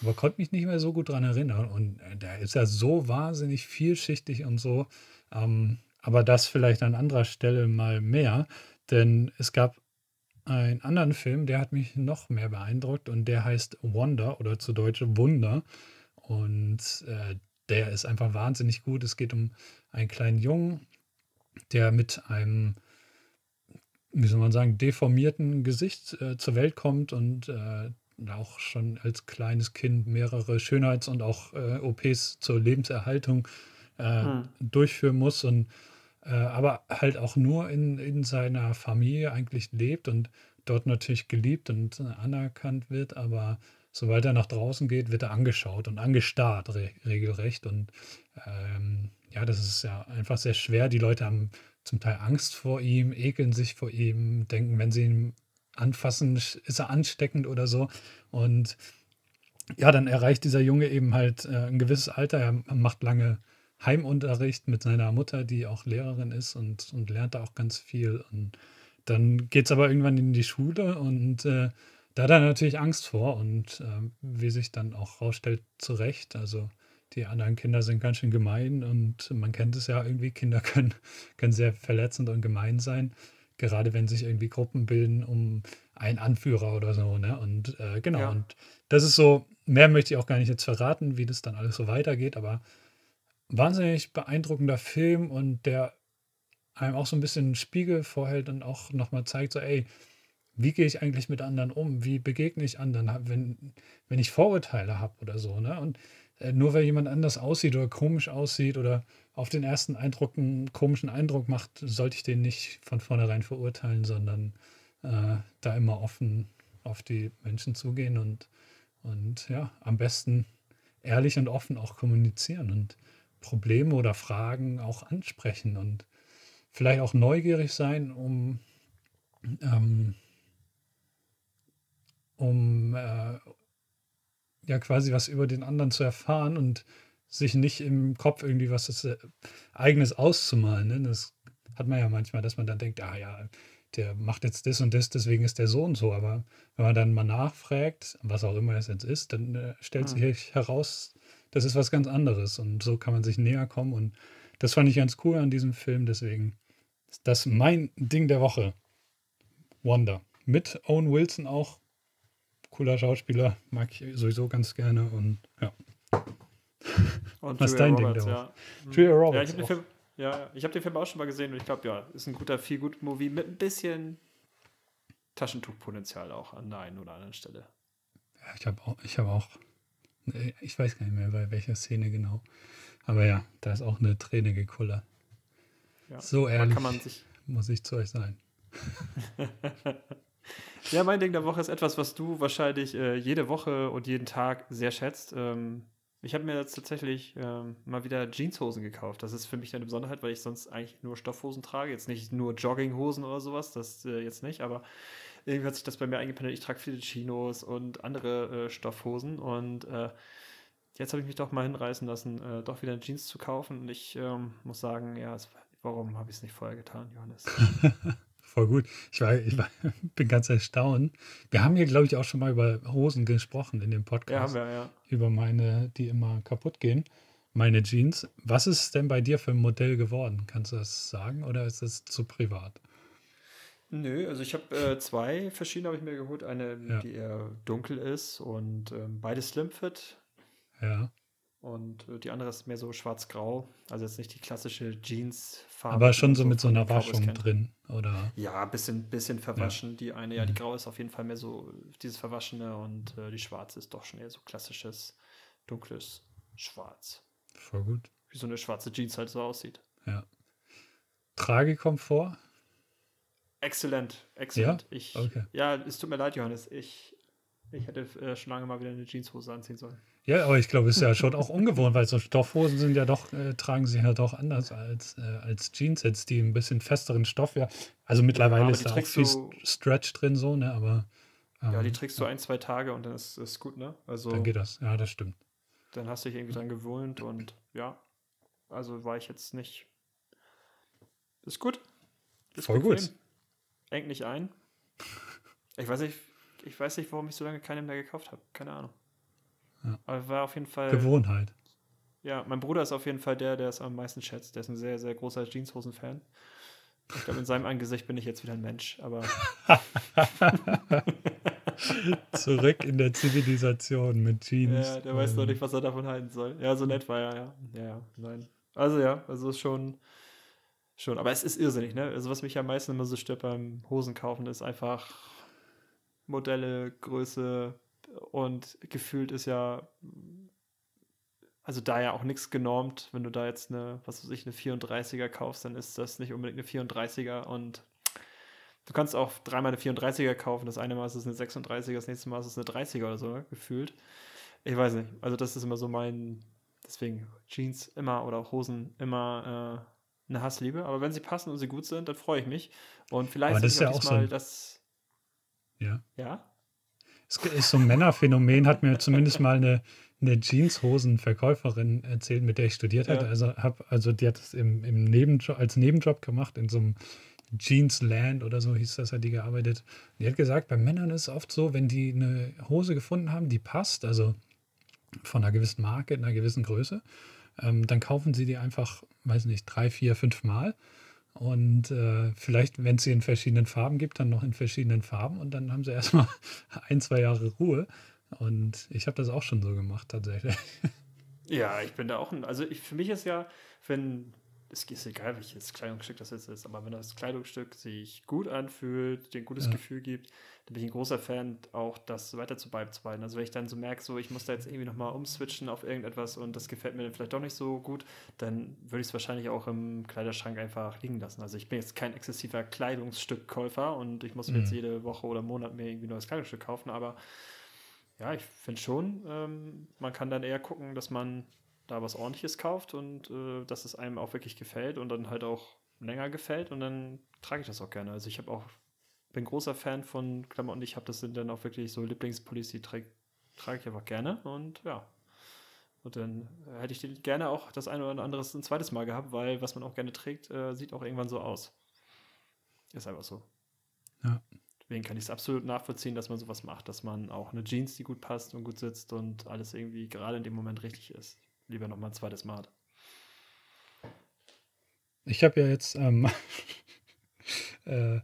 aber konnte mich nicht mehr so gut dran erinnern. Und äh, der ist ja so wahnsinnig vielschichtig und so. Ähm, aber das vielleicht an anderer Stelle mal mehr. Denn es gab einen anderen Film, der hat mich noch mehr beeindruckt und der heißt Wonder oder zu Deutsch Wunder. Und äh, der ist einfach wahnsinnig gut. Es geht um einen kleinen Jungen, der mit einem, wie soll man sagen, deformierten Gesicht äh, zur Welt kommt und äh, auch schon als kleines Kind mehrere Schönheits- und auch äh, OPs zur Lebenserhaltung hm. durchführen muss und äh, aber halt auch nur in, in seiner Familie eigentlich lebt und dort natürlich geliebt und anerkannt wird, aber sobald er nach draußen geht, wird er angeschaut und angestarrt re regelrecht. Und ähm, ja, das ist ja einfach sehr schwer. Die Leute haben zum Teil Angst vor ihm, ekeln sich vor ihm, denken, wenn sie ihn anfassen, ist er ansteckend oder so. Und ja, dann erreicht dieser Junge eben halt äh, ein gewisses Alter. Er macht lange Heimunterricht mit seiner Mutter, die auch Lehrerin ist und, und lernt da auch ganz viel. Und dann geht es aber irgendwann in die Schule und äh, da hat er natürlich Angst vor und äh, wie sich dann auch rausstellt, zu Recht. Also die anderen Kinder sind ganz schön gemein und man kennt es ja irgendwie, Kinder können, können sehr verletzend und gemein sein, gerade wenn sich irgendwie Gruppen bilden um einen Anführer oder so. Ne? Und äh, genau, ja. und das ist so, mehr möchte ich auch gar nicht jetzt verraten, wie das dann alles so weitergeht, aber wahnsinnig beeindruckender Film und der einem auch so ein bisschen einen Spiegel vorhält und auch nochmal zeigt, so, ey, wie gehe ich eigentlich mit anderen um? Wie begegne ich anderen, wenn, wenn ich Vorurteile habe oder so, ne? Und äh, nur weil jemand anders aussieht oder komisch aussieht oder auf den ersten Eindruck einen komischen Eindruck macht, sollte ich den nicht von vornherein verurteilen, sondern äh, da immer offen auf die Menschen zugehen und, und ja, am besten ehrlich und offen auch kommunizieren und Probleme oder Fragen auch ansprechen und vielleicht auch neugierig sein, um, ähm, um äh, ja quasi was über den anderen zu erfahren und sich nicht im Kopf irgendwie was das, äh, eigenes auszumalen. Ne? Das hat man ja manchmal, dass man dann denkt, ah ja, der macht jetzt das und das, deswegen ist der so und so. Aber wenn man dann mal nachfragt, was auch immer es jetzt ist, dann äh, stellt mhm. sich heraus, das ist was ganz anderes. Und so kann man sich näher kommen. Und das fand ich ganz cool an diesem Film. Deswegen das mein Ding der Woche. Wonder. Mit Owen Wilson auch. Cooler Schauspieler. Mag ich sowieso ganz gerne. Und ja. Und Was ist dein Roberts, Ding der Woche? Ja. Julia Roberts. Ja, ich habe den, Film, ja, hab den Film auch schon mal gesehen und ich glaube, ja, ist ein guter Feel-Good-Movie mit ein bisschen Taschentuchpotenzial auch an der einen oder anderen Stelle. Ja, ich habe auch, ich habe auch, ich weiß gar nicht mehr, bei welcher Szene genau. Aber ja, da ist auch eine Träne gekullert. Ja. So ehrlich muss ich zu euch sein. ja, mein Ding der Woche ist etwas, was du wahrscheinlich äh, jede Woche und jeden Tag sehr schätzt. Ähm, ich habe mir jetzt tatsächlich ähm, mal wieder Jeanshosen gekauft. Das ist für mich eine Besonderheit, weil ich sonst eigentlich nur Stoffhosen trage. Jetzt nicht nur Jogginghosen oder sowas, das äh, jetzt nicht, aber irgendwie hat sich das bei mir eingependelt. Ich trage viele Chinos und andere äh, Stoffhosen und äh, jetzt habe ich mich doch mal hinreißen lassen, äh, doch wieder Jeans zu kaufen. Und ich ähm, muss sagen, ja, es Warum habe ich es nicht vorher getan, Johannes? Voll gut. Ich, war, ich war, bin ganz erstaunt. Wir haben hier, glaube ich, auch schon mal über Hosen gesprochen in dem Podcast. Ja, haben wir, ja. Über meine, die immer kaputt gehen. Meine Jeans. Was ist denn bei dir für ein Modell geworden? Kannst du das sagen oder ist das zu privat? Nö, also ich habe äh, zwei verschiedene habe ich mir geholt. Eine, ja. die eher dunkel ist und ähm, beide Slim Fit. Ja. Und äh, die andere ist mehr so schwarz-grau. Also jetzt nicht die klassische Jeans-Farbe. Aber schon so mit so einer Waschung drin, oder? Ja, ein bisschen, bisschen verwaschen. Ja. Die eine, ja, die mhm. graue ist auf jeden Fall mehr so dieses Verwaschene und äh, die schwarze ist doch schon eher so klassisches, dunkles Schwarz. Voll gut. Wie so eine schwarze Jeans halt so aussieht. Ja. Tragekomfort? Exzellent, exzellent. Ja? Ich, okay. ja, es tut mir leid, Johannes. Ich, ich hätte äh, schon lange mal wieder eine Jeanshose anziehen sollen. Ja, aber ich glaube, es ist ja schon auch ungewohnt, weil so Stoffhosen sind ja doch, äh, tragen sich halt auch anders als, äh, als Jeans jetzt, die ein bisschen festeren Stoff ja. Also mittlerweile ja, ist da auch viel Stretch drin so, ne? Aber. Ähm, ja, die trägst du ein, zwei Tage und dann ist es gut, ne? Also. Dann geht das, ja, das stimmt. Dann hast du dich irgendwie dran gewöhnt und ja. Also war ich jetzt nicht. Ist gut. Ist Voll gut. Engt nicht ein. Ich weiß nicht, ich weiß nicht, warum ich so lange keine mehr gekauft habe. Keine Ahnung. Ja. Aber war auf jeden Fall. Gewohnheit. Ja, mein Bruder ist auf jeden Fall der, der es am meisten schätzt. Der ist ein sehr, sehr großer Jeanshosen-Fan. Ich glaube, in seinem Angesicht bin ich jetzt wieder ein Mensch, aber. Zurück in der Zivilisation mit Jeans. Ja, der weiß noch nicht, was er davon halten soll. Ja, so nett war er, ja. Ja, ja, nein. Also ja, also ist schon, schon. Aber es ist irrsinnig, ne? Also was mich am meisten immer so stört beim Hosenkaufen, ist einfach Modelle, Größe, und gefühlt ist ja, also da ja auch nichts genormt. Wenn du da jetzt eine, was weiß ich, eine 34er kaufst, dann ist das nicht unbedingt eine 34er und du kannst auch dreimal eine 34er kaufen. Das eine Mal ist es eine 36er, das nächste Mal ist es eine 30er oder so, gefühlt. Ich weiß nicht. Also das ist immer so mein, deswegen Jeans immer oder Hosen immer äh, eine Hassliebe. Aber wenn sie passen und sie gut sind, dann freue ich mich. Und vielleicht ist ja auch so ein, das. Ja. Ja? Es ist so ein Männerphänomen, hat mir zumindest mal eine, eine Jeanshosenverkäuferin erzählt, mit der ich studiert hatte. Ja. Also, hab, also die hat es im, im Nebenjob, als Nebenjob gemacht, in so einem Jeansland oder so hieß das, hat die gearbeitet. Die hat gesagt, bei Männern ist es oft so, wenn die eine Hose gefunden haben, die passt, also von einer gewissen Marke, in einer gewissen Größe, ähm, dann kaufen sie die einfach, weiß nicht, drei, vier, fünf Mal und äh, vielleicht, wenn es sie in verschiedenen Farben gibt, dann noch in verschiedenen Farben. Und dann haben sie erstmal ein, zwei Jahre Ruhe. Und ich habe das auch schon so gemacht, tatsächlich. Ja, ich bin da auch ein. Also ich, für mich ist ja, wenn es ist egal, welches Kleidungsstück das jetzt ist, aber wenn das Kleidungsstück sich gut anfühlt, dir ein gutes ja. Gefühl gibt, dann bin ich ein großer Fan, auch das weiter zu beizubehalten. Also wenn ich dann so merke, so ich muss da jetzt irgendwie nochmal umswitchen auf irgendetwas und das gefällt mir dann vielleicht doch nicht so gut, dann würde ich es wahrscheinlich auch im Kleiderschrank einfach liegen lassen. Also ich bin jetzt kein exzessiver Kleidungsstückkäufer und ich muss mir mhm. jetzt jede Woche oder Monat mir irgendwie neues Kleidungsstück kaufen, aber ja, ich finde schon, ähm, man kann dann eher gucken, dass man da was ordentliches kauft und äh, dass es einem auch wirklich gefällt und dann halt auch länger gefällt und dann trage ich das auch gerne. Also ich habe auch, bin großer Fan von Klamotten, ich habe das sind dann auch wirklich so Lieblingspullis, die trage trage ich einfach gerne und ja. Und dann hätte ich den gerne auch das eine oder andere ein zweites Mal gehabt, weil was man auch gerne trägt, äh, sieht auch irgendwann so aus. Ist einfach so. Ja. Deswegen kann ich es absolut nachvollziehen, dass man sowas macht, dass man auch eine Jeans, die gut passt und gut sitzt und alles irgendwie gerade in dem Moment richtig ist lieber noch mal ein zweites Mal hat. Ich habe ja jetzt ähm, äh,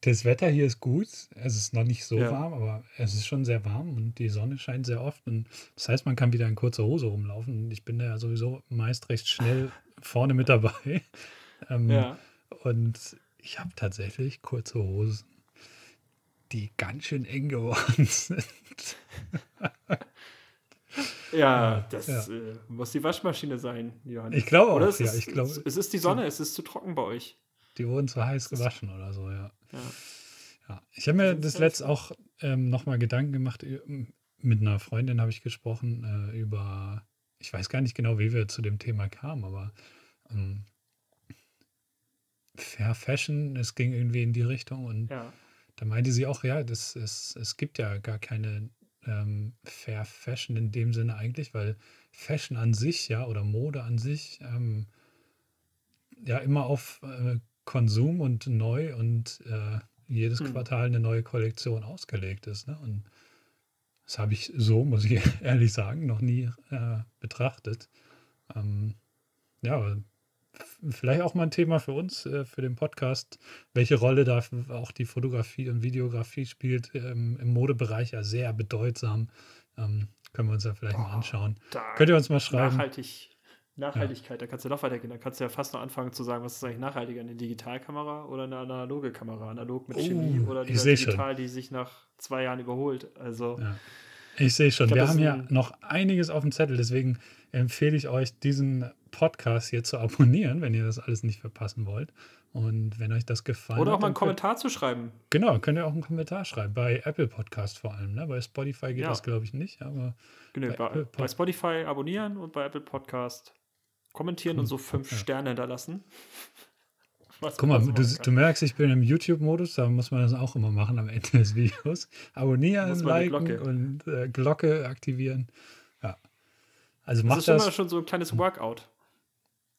das Wetter hier ist gut. Es ist noch nicht so ja. warm, aber es ist schon sehr warm und die Sonne scheint sehr oft. Und das heißt, man kann wieder in kurzer Hose rumlaufen. Ich bin da ja sowieso meist recht schnell vorne mit dabei. Ähm, ja. Und ich habe tatsächlich kurze Hosen, die ganz schön eng geworden sind. Ja, das ja. Äh, muss die Waschmaschine sein, Johannes. Ich glaube auch, oder es ja. Ist, ich glaub, es ist die Sonne, es ist zu trocken bei euch. Die wurden zu heiß gewaschen oder so, ja. ja. ja. Ich habe mir das letzte auch ähm, nochmal Gedanken gemacht. Mit einer Freundin habe ich gesprochen äh, über, ich weiß gar nicht genau, wie wir zu dem Thema kamen, aber ähm, Fair Fashion, es ging irgendwie in die Richtung und ja. da meinte sie auch, ja, das, es, es gibt ja gar keine ähm, Fair Fashion in dem Sinne eigentlich, weil Fashion an sich, ja, oder Mode an sich, ähm, ja, immer auf äh, Konsum und neu und äh, jedes hm. Quartal eine neue Kollektion ausgelegt ist. Ne? Und das habe ich so, muss ich ehrlich sagen, noch nie äh, betrachtet. Ähm, ja, vielleicht auch mal ein Thema für uns, äh, für den Podcast, welche Rolle da auch die Fotografie und Videografie spielt ähm, im Modebereich ja sehr bedeutsam. Ähm, können wir uns ja vielleicht oh, mal anschauen. Könnt ihr uns mal schreiben. Nachhaltig, Nachhaltigkeit, ja. da kannst du noch weitergehen. Da kannst du ja fast noch anfangen zu sagen, was ist eigentlich nachhaltiger, eine Digitalkamera oder eine analoge Kamera? Analog mit Chemie oh, oder digital, schon. die sich nach zwei Jahren überholt. Also ja. Ich sehe schon, glaub, wir haben ja noch einiges auf dem Zettel, deswegen empfehle ich euch, diesen Podcast hier zu abonnieren, wenn ihr das alles nicht verpassen wollt. Und wenn euch das gefallen Oder auch mal einen Kommentar zu schreiben. Genau, könnt ihr auch einen Kommentar schreiben. Bei Apple Podcast vor allem. Ne? Bei Spotify geht ja. das, glaube ich, nicht. Aber genau, bei, bei, bei, Spotify abonnieren und bei Apple Podcast kommentieren cool. und so fünf ja. Sterne hinterlassen. Was Guck mal, du, du, merkst, ich bin im YouTube-Modus, da muss man das auch immer machen am Ende des Videos. Abonnieren, liken und äh, Glocke aktivieren. Ja. Also das ist das, immer schon so ein kleines Workout.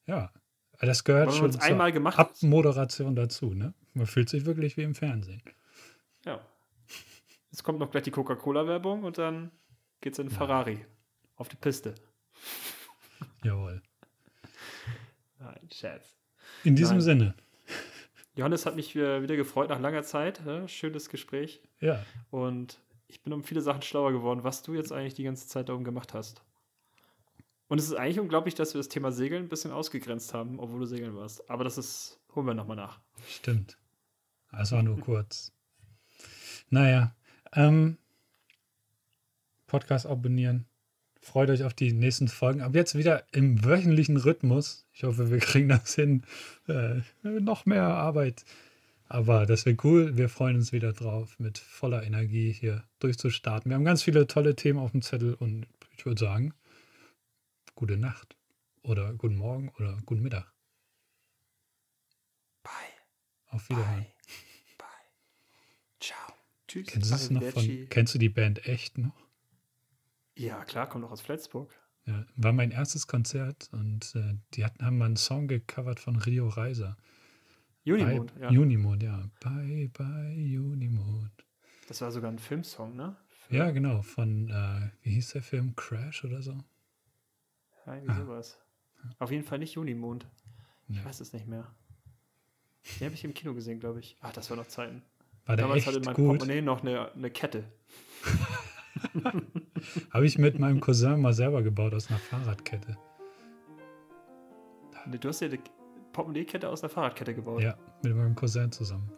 Ja, das gehört schon zur einmal gemacht Abmoderation dazu. Ne? Man fühlt sich wirklich wie im Fernsehen. Ja. Jetzt kommt noch gleich die Coca-Cola-Werbung und dann geht's in ja. Ferrari auf die Piste. Jawohl. Nein, Scherz. In diesem Nein. Sinne. Johannes hat mich wieder gefreut nach langer Zeit. Ne? Schönes Gespräch. Ja. Und ich bin um viele Sachen schlauer geworden, was du jetzt eigentlich die ganze Zeit darum gemacht hast. Und es ist eigentlich unglaublich, dass wir das Thema Segeln ein bisschen ausgegrenzt haben, obwohl du segeln warst. Aber das ist, holen wir nochmal nach. Stimmt. Das war nur kurz. Naja, ähm, Podcast abonnieren. Freut euch auf die nächsten Folgen. Ab jetzt wieder im wöchentlichen Rhythmus. Ich hoffe, wir kriegen das hin. Äh, noch mehr Arbeit. Aber das wäre cool. Wir freuen uns wieder drauf, mit voller Energie hier durchzustarten. Wir haben ganz viele tolle Themen auf dem Zettel und ich würde sagen, gute Nacht oder guten Morgen oder guten Mittag. Bye. Auf Wiederhören. Bye. Bye. Ciao. Tschüss. Kennst du, noch von, kennst du die Band echt noch? Ja, klar, kommt auch aus Flensburg. Ja, war mein erstes Konzert und äh, die hatten, haben mal einen Song gecovert von Rio Reiser. Unimond, ja. Unimond, ja. Bye, bye, Unimond. Das war sogar ein Filmsong, ne? Für ja, genau, von, äh, wie hieß der Film? Crash oder so? Ja, irgendwie ah. sowas. Auf jeden Fall nicht Junimond. Ich ja. weiß es nicht mehr. Den habe ich im Kino gesehen, glaube ich. Ach, das war noch Zeiten. War der Damals hatte mein gut? Portemonnaie noch eine, eine Kette. habe ich mit meinem Cousin mal selber gebaut aus einer Fahrradkette. Du hast ja eine Portemonnaie-Kette aus einer Fahrradkette gebaut. Ja, mit meinem Cousin zusammen.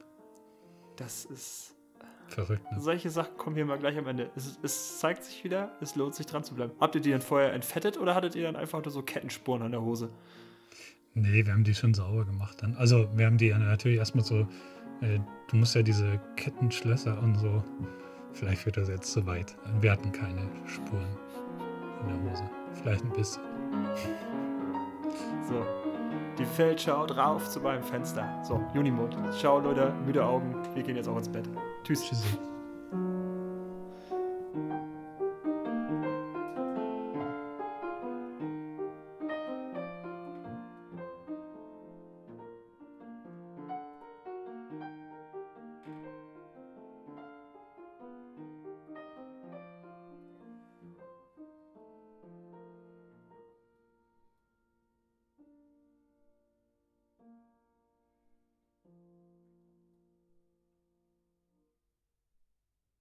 Das ist Verrückt. Ne? Solche Sachen kommen hier mal gleich am Ende. Es, es, zeigt sich wieder, es lohnt sich dran zu bleiben. Habt ihr die dann vorher entfettet oder hattet ihr dann einfach nur so Kettenspuren an der Hose? Nee, wir haben die schon sauber gemacht dann. Also, wir haben die ja natürlich erstmal so. Äh, du musst ja diese Kettenschlösser und so. Vielleicht führt das jetzt zu weit. Wir hatten keine Spuren in der Hose. Vielleicht ein bisschen. So. Die Feldschau drauf zu meinem Fenster. So, Junimond. Ciao, Leute. Müde Augen. Wir gehen jetzt auch ins Bett. Tschüss. Tschüssi.